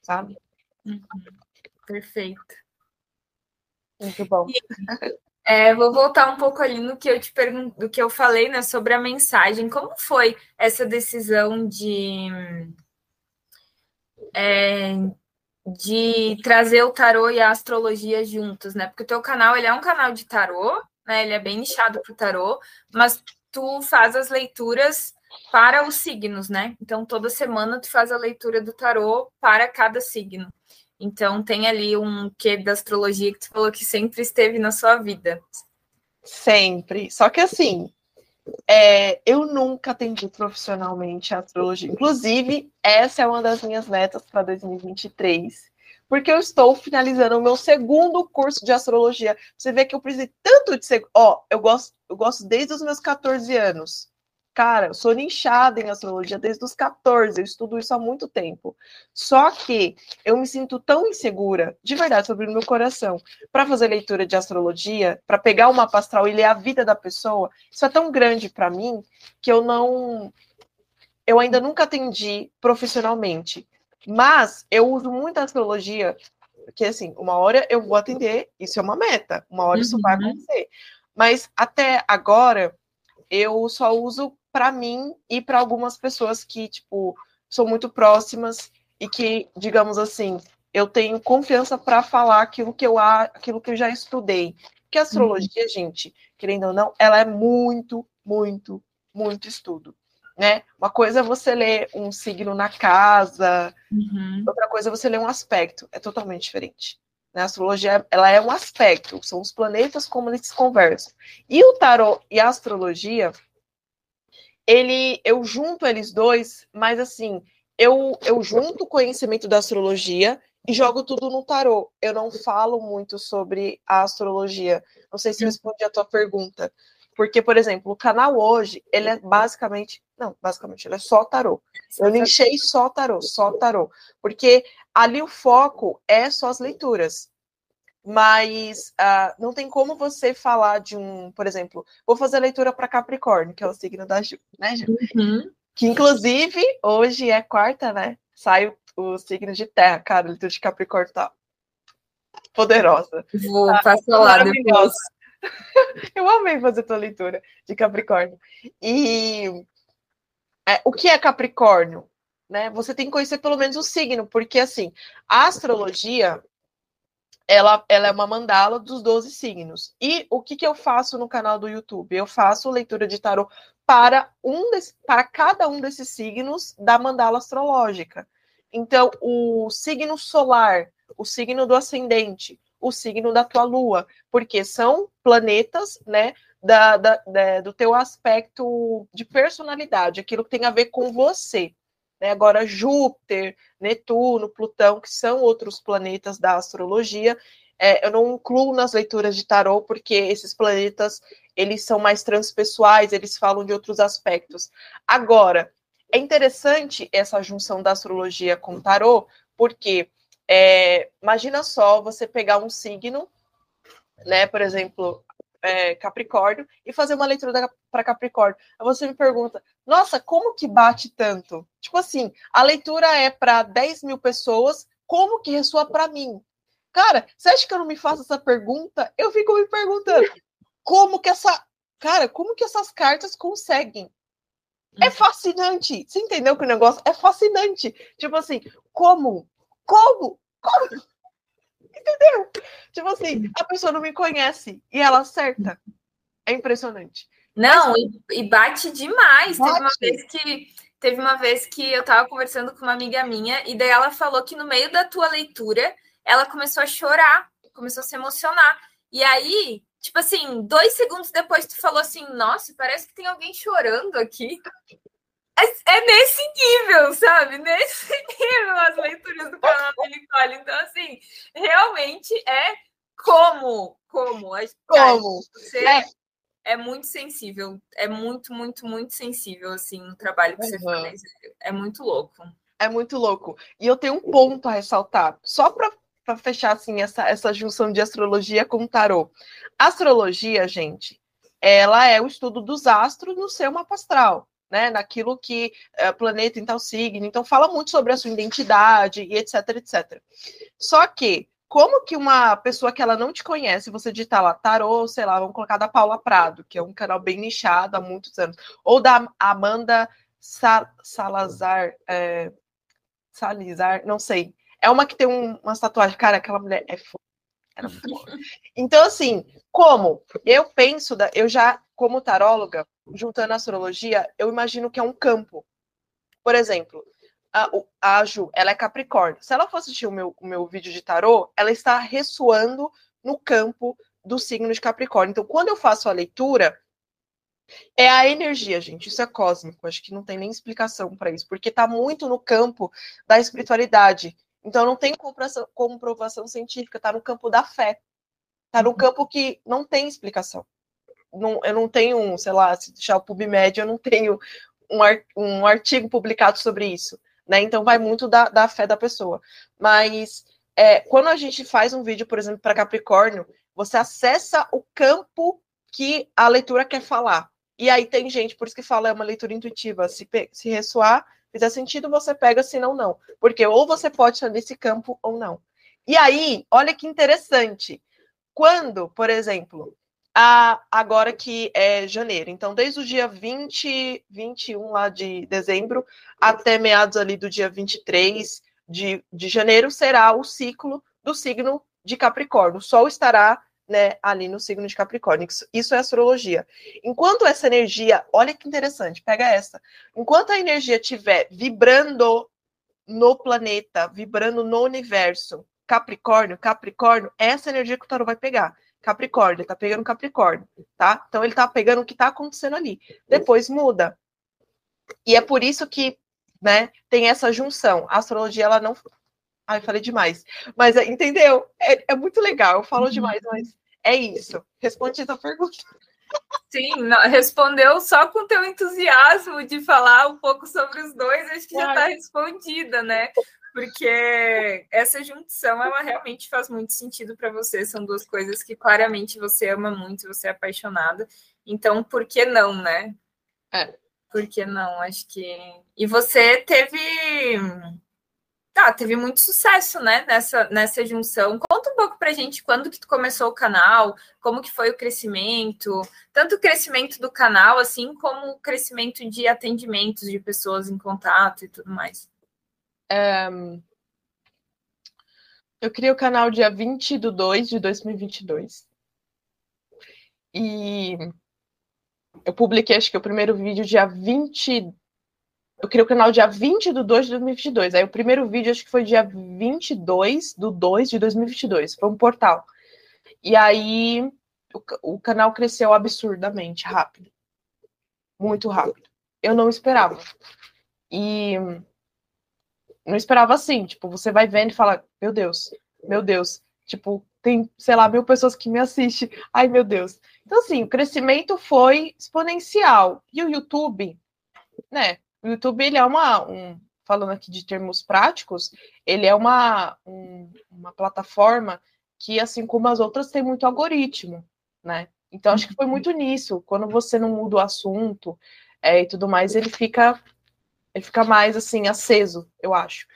sabe? Uhum. Perfeito. Muito bom. E, é, vou voltar um pouco ali no que eu te pergunto, do que eu falei, né, sobre a mensagem. Como foi essa decisão de é, de trazer o tarô e a astrologia juntos, né? Porque o teu canal ele é um canal de tarô, né? Ele é bem nichado para o tarô, mas tu faz as leituras para os signos, né? Então toda semana tu faz a leitura do tarô para cada signo. Então tem ali um quê da astrologia que tu falou que sempre esteve na sua vida. Sempre. Só que assim, é, eu nunca atendi profissionalmente a astrologia. Inclusive, essa é uma das minhas metas para 2023. Porque eu estou finalizando o meu segundo curso de astrologia. Você vê que eu precisei tanto de ser. Ó, eu gosto, eu gosto desde os meus 14 anos. Cara, eu sou nichada em astrologia desde os 14, eu estudo isso há muito tempo. Só que eu me sinto tão insegura, de verdade, sobre o meu coração, para fazer leitura de astrologia, para pegar uma astral e ler a vida da pessoa, isso é tão grande para mim que eu não. Eu ainda nunca atendi profissionalmente. Mas eu uso muito a astrologia, porque assim, uma hora eu vou atender, isso é uma meta, uma hora uhum. isso vai uhum. acontecer. Mas até agora eu só uso para mim e para algumas pessoas que, tipo, são muito próximas e que, digamos assim, eu tenho confiança para falar aquilo que eu aquilo que eu já estudei. Que a astrologia, uhum. gente, querendo ou não, ela é muito, muito, muito estudo. Né? Uma coisa é você ler um signo na casa, uhum. outra coisa é você ler um aspecto, é totalmente diferente. Né? A astrologia ela é um aspecto, são os planetas como eles conversam. E o tarot e a astrologia, ele, eu junto eles dois, mas assim, eu, eu junto o conhecimento da astrologia e jogo tudo no tarô. Eu não falo muito sobre a astrologia. Não sei se eu respondi a tua pergunta. Porque, por exemplo, o canal hoje, ele é basicamente. Não, basicamente, ele é só tarô. Eu nichei só tarô, só tarô. Porque ali o foco é só as leituras mas uh, não tem como você falar de um, por exemplo, vou fazer a leitura para Capricórnio, que é o signo da Ju, né, Ju? Uhum. Que inclusive hoje é quarta, né? Sai o, o signo de terra, cara, a leitura de Capricórnio tá poderosa. Vou tá passar lá depois. [laughs] Eu amei fazer tua leitura de Capricórnio. E é, o que é Capricórnio? Né? Você tem que conhecer pelo menos o signo, porque assim, a astrologia ela, ela é uma mandala dos 12 signos. E o que, que eu faço no canal do YouTube? Eu faço leitura de tarô para, um para cada um desses signos da mandala astrológica. Então, o signo solar, o signo do ascendente, o signo da tua lua, porque são planetas, né, da, da, da, do teu aspecto de personalidade, aquilo que tem a ver com você. Né? Agora, Júpiter, Netuno, Plutão, que são outros planetas da astrologia, é, eu não incluo nas leituras de tarô, porque esses planetas eles são mais transpessoais, eles falam de outros aspectos. Agora, é interessante essa junção da astrologia com o tarô, porque é, imagina só você pegar um signo, né? Por exemplo, é, Capricórnio e fazer uma leitura para Capricórnio. Aí você me pergunta, nossa, como que bate tanto? Tipo assim, a leitura é para 10 mil pessoas, como que ressoa para mim? Cara, você acha que eu não me faço essa pergunta? Eu fico me perguntando, como que essa. Cara, como que essas cartas conseguem? É uhum. fascinante. Você entendeu que o negócio é fascinante? Tipo assim, como? Como? Como? Entendeu? Tipo assim, a pessoa não me conhece e ela acerta. É impressionante. Não, e, e bate demais. Bate. Teve uma vez que teve uma vez que eu tava conversando com uma amiga minha e daí ela falou que no meio da tua leitura ela começou a chorar, começou a se emocionar. E aí Tipo assim, dois segundos depois tu falou assim, nossa, parece que tem alguém chorando aqui. É, é nesse nível, sabe? Nesse nível as leituras do canal da Nicole. Então, assim, realmente é como, como. Como? Você é. é muito sensível. É muito, muito, muito sensível, assim, o trabalho que uhum. você faz. É muito louco. É muito louco. E eu tenho um ponto a ressaltar. Só para para fechar assim essa, essa junção de astrologia com tarô. Astrologia, gente, ela é o estudo dos astros no seu mapa astral, né? Naquilo que é, planeta em tal signo. Então fala muito sobre a sua identidade e etc, etc. Só que como que uma pessoa que ela não te conhece, você digitar lá tarô, sei lá, vamos colocar da Paula Prado, que é um canal bem nichado há muitos anos, ou da Amanda Salazar, é, Salizar, não sei, é uma que tem um, uma tatuagem. Cara, aquela mulher é foda. É então, assim, como eu penso, da, eu já, como taróloga, juntando a astrologia, eu imagino que é um campo. Por exemplo, a, a Ju, ela é Capricórnio. Se ela for assistir o meu, o meu vídeo de tarô, ela está ressoando no campo do signo de Capricórnio. Então, quando eu faço a leitura, é a energia, gente. Isso é cósmico. Acho que não tem nem explicação para isso, porque está muito no campo da espiritualidade. Então não tem comprovação, comprovação científica, está no campo da fé. Está no uhum. campo que não tem explicação. Não, eu não tenho, sei lá, se deixar o PubMed, eu não tenho um, ar, um artigo publicado sobre isso. Né? Então vai muito da, da fé da pessoa. Mas é, quando a gente faz um vídeo, por exemplo, para Capricórnio, você acessa o campo que a leitura quer falar. E aí tem gente, por isso que fala é uma leitura intuitiva. Se, se ressoar, fizer sentido, você pega, senão não. Porque ou você pode estar nesse campo ou não. E aí, olha que interessante. Quando, por exemplo, a, agora que é janeiro, então desde o dia 20, 21 lá de dezembro até meados ali do dia 23 de, de janeiro será o ciclo do signo de Capricórnio. O Sol estará né, ali no signo de Capricórnio. Isso é astrologia. Enquanto essa energia, olha que interessante, pega essa. Enquanto a energia estiver vibrando no planeta, vibrando no universo, Capricórnio, Capricórnio, essa energia que o tarot vai pegar. Capricórnio, ele tá pegando Capricórnio, tá? Então ele tá pegando o que tá acontecendo ali. Depois muda. E é por isso que, né, tem essa junção. A astrologia ela não Ai, falei demais. Mas entendeu? É, é muito legal. Eu falo uhum. demais, mas é isso. Responde essa pergunta. Sim, não, respondeu só com teu entusiasmo de falar um pouco sobre os dois, acho que já está respondida, né? Porque essa junção, ela realmente faz muito sentido para você. São duas coisas que claramente você ama muito, você é apaixonada. Então, por que não, né? É. Por que não? Acho que. E você teve Tá, teve muito sucesso, né, nessa, nessa junção. Conta um pouco pra gente quando que tu começou o canal, como que foi o crescimento, tanto o crescimento do canal, assim, como o crescimento de atendimentos de pessoas em contato e tudo mais. Um, eu criei o canal dia 20 de 2 de 2022. E eu publiquei, acho que o primeiro vídeo dia 20 eu criei o canal dia 20 de 2 de 2022. Aí o primeiro vídeo acho que foi dia 22 do 2 de 2022. Foi um portal. E aí o, o canal cresceu absurdamente rápido. Muito rápido. Eu não esperava. E não esperava assim, tipo, você vai vendo e fala, meu Deus, meu Deus, tipo, tem, sei lá, mil pessoas que me assistem, ai meu Deus. Então, assim, o crescimento foi exponencial. E o YouTube, né, o YouTube ele é uma, um, falando aqui de termos práticos, ele é uma, um, uma plataforma que, assim como as outras, tem muito algoritmo, né? Então, acho que foi muito nisso. Quando você não muda o assunto é, e tudo mais, ele fica, ele fica mais, assim, aceso, eu acho,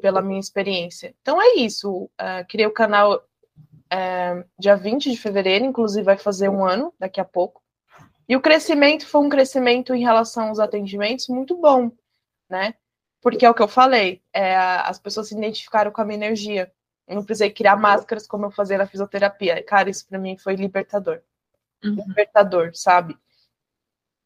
pela minha experiência. Então, é isso. Uh, criei o canal uh, dia 20 de fevereiro, inclusive vai fazer um ano daqui a pouco. E o crescimento foi um crescimento em relação aos atendimentos muito bom, né? Porque é o que eu falei, é, as pessoas se identificaram com a minha energia. Eu não precisei criar máscaras como eu fazia na fisioterapia. Cara, isso para mim foi libertador. Uhum. Libertador, sabe?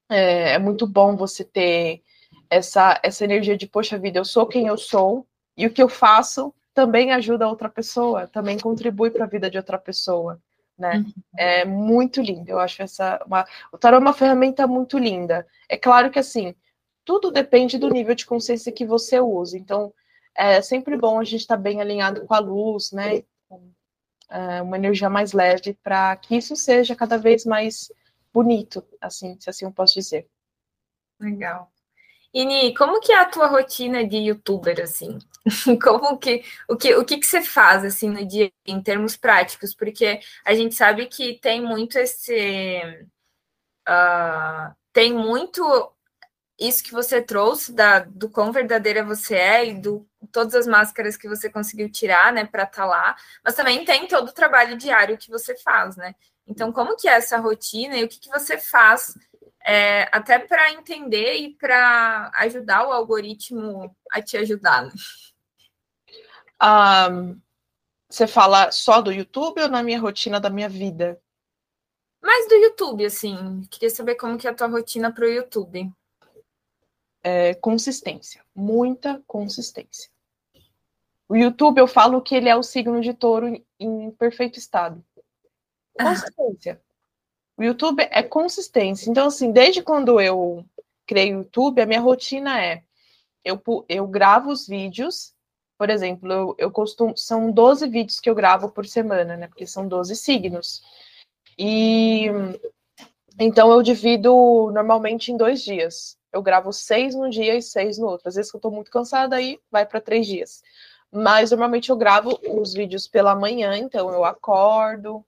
É, é, muito bom você ter essa, essa energia de, poxa vida, eu sou quem eu sou, e o que eu faço também ajuda a outra pessoa, também contribui para a vida de outra pessoa, né? Uhum. É muito lindo. Eu acho essa uma... o tarô é uma ferramenta muito linda. É claro que assim, tudo depende do nível de consciência que você usa. Então, é sempre bom a gente estar tá bem alinhado com a luz, né? Com, é, uma energia mais leve para que isso seja cada vez mais bonito, assim, se assim eu posso dizer. Legal. Ini, como que é a tua rotina de youtuber, assim? [laughs] Como que, o que, o que que você faz, assim, no dia, em termos práticos? Porque a gente sabe que tem muito esse... Uh, tem muito isso que você trouxe da, do quão verdadeira você é e do todas as máscaras que você conseguiu tirar, né, para estar tá lá, mas também tem todo o trabalho diário que você faz, né? Então, como que é essa rotina e o que, que você faz é, até para entender e para ajudar o algoritmo a te ajudar? Né? Um, você fala só do YouTube ou na minha rotina da minha vida? Mais do YouTube, assim. Queria saber como que é a tua rotina para o YouTube é, consistência, muita consistência. O YouTube, eu falo que ele é o signo de touro em perfeito estado. Consistência. O YouTube é consistência. Então, assim, desde quando eu criei o YouTube, a minha rotina é: eu, eu gravo os vídeos, por exemplo, eu, eu costumo. São 12 vídeos que eu gravo por semana, né? Porque são 12 signos. E então eu divido normalmente em dois dias eu gravo seis num dia e seis no outro. Às vezes que eu tô muito cansada, aí vai para três dias. Mas normalmente eu gravo os vídeos pela manhã, então eu acordo,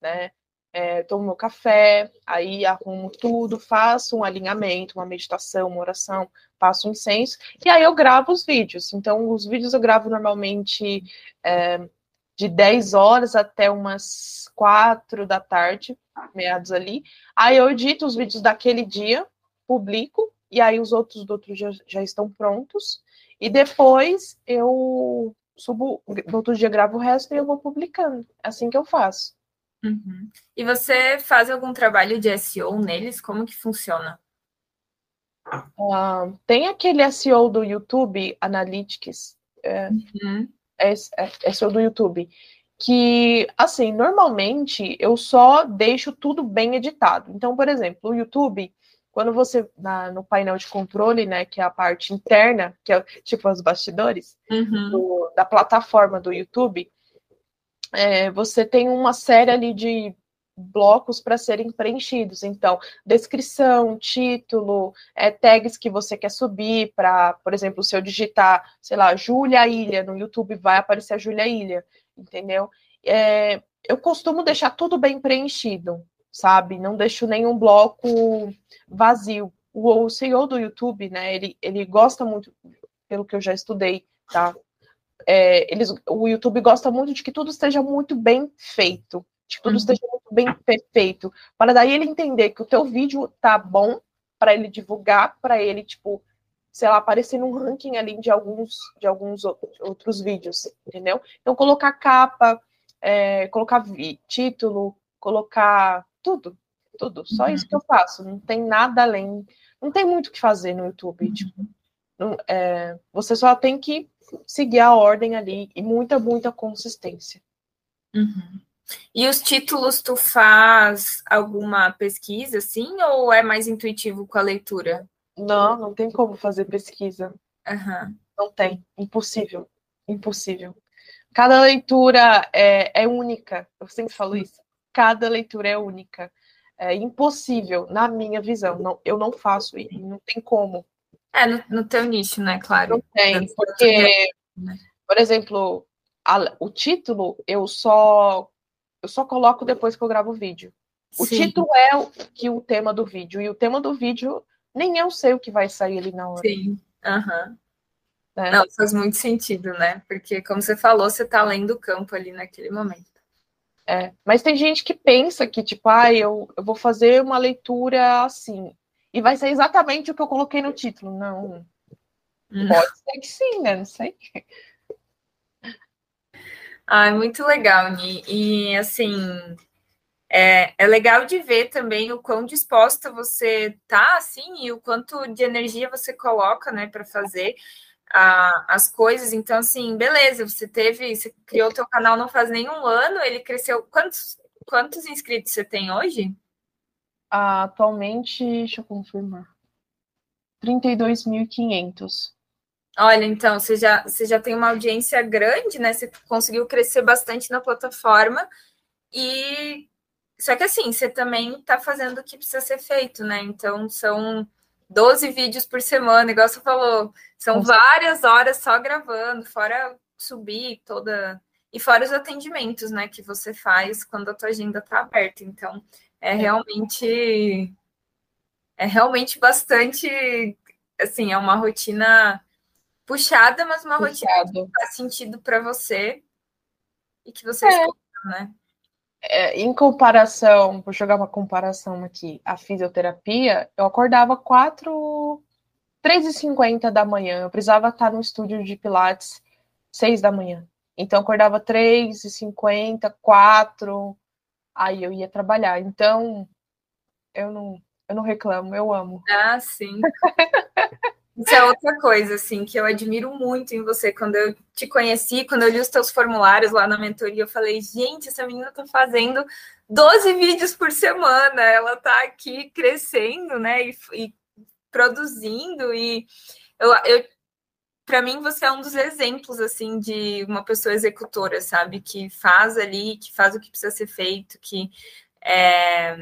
né? É, tomo meu café, aí arrumo tudo, faço um alinhamento, uma meditação, uma oração, passo um incenso, e aí eu gravo os vídeos. Então, os vídeos eu gravo normalmente é, de 10 horas até umas 4 da tarde, meados ali. Aí eu edito os vídeos daquele dia, publico, e aí os outros do outro dia já estão prontos, e depois eu subo, no outro dia gravo o resto e eu vou publicando. É assim que eu faço. Uhum. E você faz algum trabalho de SEO neles? Como que funciona? Uh, tem aquele SEO do YouTube, Analytics, é, uhum. é, é, SEO do YouTube, que, assim, normalmente eu só deixo tudo bem editado. Então, por exemplo, o YouTube, quando você, na, no painel de controle, né, que é a parte interna, que é tipo os bastidores, uhum. do, da plataforma do YouTube, é, você tem uma série ali de blocos para serem preenchidos. Então, descrição, título, é, tags que você quer subir para, por exemplo, se eu digitar, sei lá, Júlia Ilha no YouTube, vai aparecer a Júlia Ilha, entendeu? É, eu costumo deixar tudo bem preenchido sabe? Não deixo nenhum bloco vazio. O, o CEO do YouTube, né, ele, ele gosta muito, pelo que eu já estudei, tá? É, eles, o YouTube gosta muito de que tudo esteja muito bem feito, de que tudo uhum. esteja muito bem perfeito, para daí ele entender que o teu vídeo tá bom, para ele divulgar, para ele, tipo, sei lá, aparecer num ranking ali de alguns, de alguns outros vídeos, entendeu? Então, colocar capa, é, colocar título, colocar tudo, tudo. Só uhum. isso que eu faço. Não tem nada além. Não tem muito o que fazer no YouTube. Tipo, não, é, você só tem que seguir a ordem ali e muita, muita consistência. Uhum. E os títulos, tu faz alguma pesquisa, assim, ou é mais intuitivo com a leitura? Não, não tem como fazer pesquisa. Uhum. Não tem, impossível, impossível. Cada leitura é, é única, eu sempre falo isso cada leitura é única. É impossível, na minha visão. Não, eu não faço e não tem como. É, no, no teu nicho, né? Claro. Não tem, porque, né? por exemplo, a, o título eu só eu só coloco depois que eu gravo o vídeo. O Sim. título é o, que o tema do vídeo, e o tema do vídeo nem eu sei o que vai sair ali na hora. Sim. Uhum. É. Não, faz muito sentido, né? Porque, como você falou, você está além do campo ali naquele momento. É, mas tem gente que pensa que, tipo, ah, eu, eu vou fazer uma leitura assim, e vai ser exatamente o que eu coloquei no título. Não. Hum. Pode ser que sim, né? Não sei. Ah, muito legal, Ni. E assim, é, é legal de ver também o quão disposta você tá, assim, e o quanto de energia você coloca, né, para fazer a, as coisas. Então, assim, beleza, você teve, você criou o teu canal não faz nenhum ano, ele cresceu. Quantos, quantos inscritos você tem hoje? Atualmente, deixa eu confirmar. 32.500. Olha, então, você já, você já tem uma audiência grande, né? Você conseguiu crescer bastante na plataforma. E só que assim, você também está fazendo o que precisa ser feito, né? Então, são 12 vídeos por semana, igual você falou. São várias horas só gravando, fora subir toda. E fora os atendimentos, né, que você faz quando a tua agenda está aberta. Então, é, realmente. É realmente bastante. Assim, é uma rotina puxada, mas uma Puxado. rotina que faz sentido para você e que você é. né? É, em comparação, vou jogar uma comparação aqui, a fisioterapia, eu acordava 4, 3h50 da manhã, eu precisava estar no estúdio de Pilates 6 da manhã. Então, eu acordava 3h50, 4 aí eu ia trabalhar. Então, eu não, eu não reclamo, eu amo. Ah, sim. [laughs] Isso é outra coisa, assim, que eu admiro muito em você. Quando eu te conheci, quando eu li os teus formulários lá na mentoria, eu falei, gente, essa menina tá fazendo 12 vídeos por semana, ela tá aqui crescendo, né, e, e produzindo, e eu, eu para mim você é um dos exemplos assim de uma pessoa executora, sabe, que faz ali, que faz o que precisa ser feito, que é,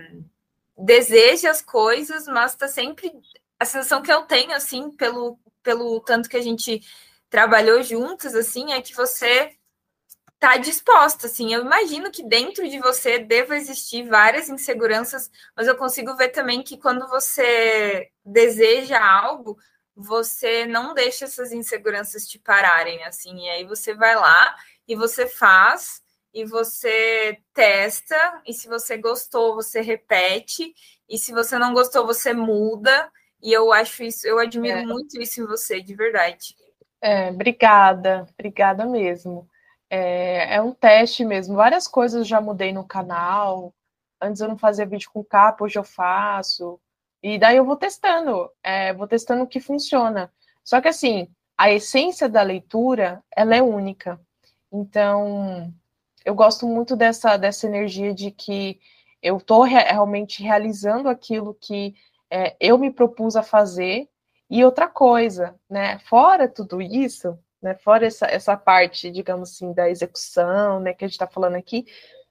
deseja as coisas, mas está sempre a sensação que eu tenho, assim, pelo, pelo tanto que a gente trabalhou juntos, assim, é que você tá disposta, assim. Eu imagino que dentro de você deva existir várias inseguranças, mas eu consigo ver também que quando você deseja algo, você não deixa essas inseguranças te pararem, assim. E aí você vai lá e você faz e você testa, e se você gostou, você repete, e se você não gostou, você muda. E eu acho isso, eu admiro é. muito isso em você, de verdade. É, obrigada, obrigada mesmo. É, é, um teste mesmo. Várias coisas já mudei no canal. Antes eu não fazia vídeo com capa, hoje eu faço. E daí eu vou testando, é, vou testando o que funciona. Só que assim, a essência da leitura, ela é única. Então, eu gosto muito dessa, dessa energia de que eu estou re realmente realizando aquilo que é, eu me propus a fazer. E outra coisa, né? Fora tudo isso, né? Fora essa, essa parte, digamos assim, da execução, né? Que a gente está falando aqui,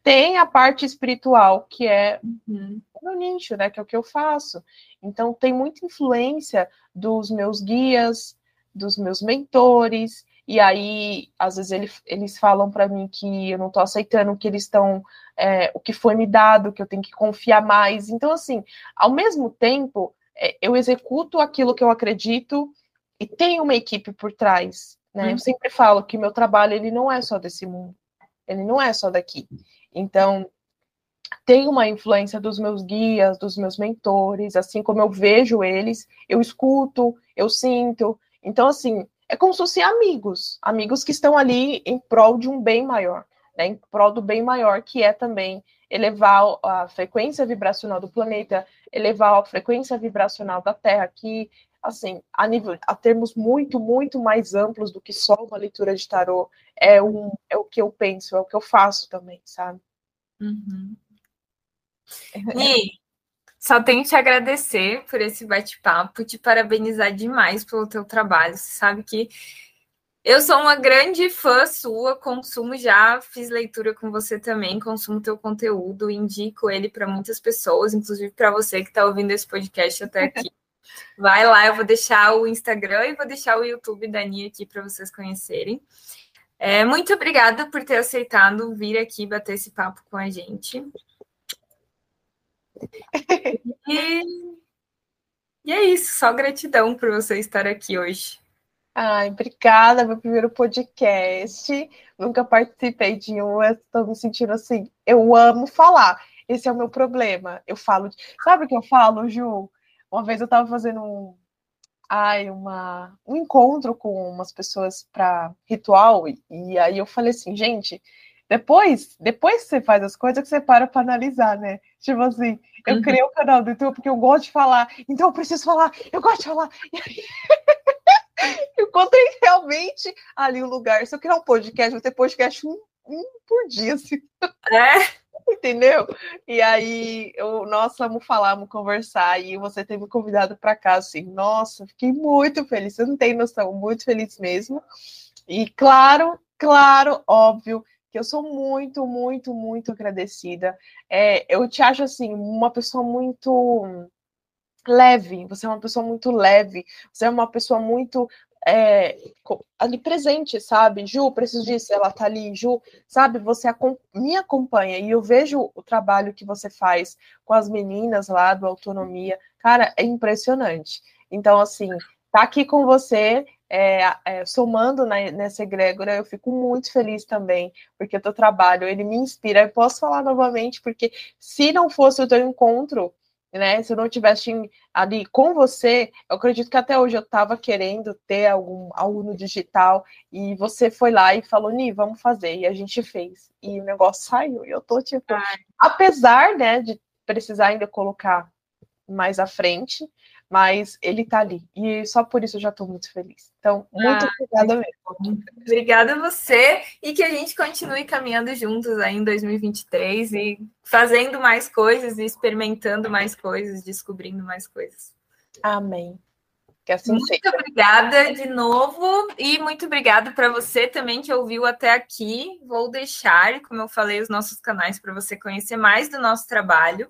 tem a parte espiritual, que é uhum. o meu nicho, né? Que é o que eu faço. Então, tem muita influência dos meus guias, dos meus mentores, e aí, às vezes, ele, eles falam para mim que eu não estou aceitando o que eles estão, é, o que foi me dado, que eu tenho que confiar mais. Então, assim, ao mesmo tempo, é, eu executo aquilo que eu acredito e tem uma equipe por trás. Né? Hum. Eu sempre falo que meu trabalho ele não é só desse mundo, ele não é só daqui. Então, tem uma influência dos meus guias, dos meus mentores, assim como eu vejo eles, eu escuto, eu sinto. Então, assim, é como se fossem amigos, amigos que estão ali em prol de um bem maior, né, em prol do bem maior, que é também elevar a frequência vibracional do planeta, elevar a frequência vibracional da Terra, que, assim, a, nível, a termos muito, muito mais amplos do que só uma leitura de tarô, é, um, é o que eu penso, é o que eu faço também, sabe? Uhum. E só tenho que te agradecer por esse bate-papo, te parabenizar demais pelo teu trabalho. Você sabe que eu sou uma grande fã sua, consumo já, fiz leitura com você também, consumo teu conteúdo, indico ele para muitas pessoas, inclusive para você que está ouvindo esse podcast até [laughs] aqui. Vai lá, eu vou deixar o Instagram e vou deixar o YouTube da Nia aqui para vocês conhecerem. É, muito obrigada por ter aceitado vir aqui bater esse papo com a gente. [laughs] E, e é isso, só gratidão por você estar aqui hoje. Ai, obrigada, meu primeiro podcast. Nunca participei de um, estou me sentindo assim. Eu amo falar. Esse é o meu problema. Eu falo. Sabe o que eu falo, Ju? Uma vez eu estava fazendo um, ai, uma, um encontro com umas pessoas para ritual, e, e aí eu falei assim, gente, depois, depois que você faz as coisas, que você para para analisar, né? Tipo assim, eu uhum. criei o um canal do YouTube porque eu gosto de falar, então eu preciso falar, eu gosto de falar. [laughs] eu encontrei realmente ali o um lugar. Se eu criar um podcast, vou ter podcast um, um por dia. Assim. É. [laughs] Entendeu? E aí, eu, nossa, vamos falar, vamos conversar. E você ter me convidado para cá, assim, nossa, fiquei muito feliz. Você não tem noção, muito feliz mesmo. E claro, claro, óbvio, que eu sou muito, muito, muito agradecida. É, eu te acho, assim, uma pessoa muito leve, você é uma pessoa muito leve, você é uma pessoa muito é, ali presente, sabe? Ju, preciso disso, ela tá ali, Ju, sabe? Você me acompanha e eu vejo o trabalho que você faz com as meninas lá do Autonomia, cara, é impressionante. Então, assim, tá aqui com você, é, é, somando na, nessa egrégora, eu fico muito feliz também, porque o teu trabalho, ele me inspira. Eu posso falar novamente, porque se não fosse o teu encontro, né? Se eu não tivesse ali com você, eu acredito que até hoje eu estava querendo ter algum aluno digital e você foi lá e falou, Ni, vamos fazer, e a gente fez. E o negócio saiu, e eu tô tipo, Ai. apesar, né, de precisar ainda colocar mais à frente, mas ele está ali. E só por isso eu já estou muito feliz. Então, muito ah, obrigada mesmo. Obrigada a você e que a gente continue caminhando juntos aí em 2023 e fazendo mais coisas, e experimentando mais coisas, descobrindo mais coisas. Amém. Que assim muito seja. obrigada de novo e muito obrigada para você também que ouviu até aqui. Vou deixar, como eu falei, os nossos canais para você conhecer mais do nosso trabalho.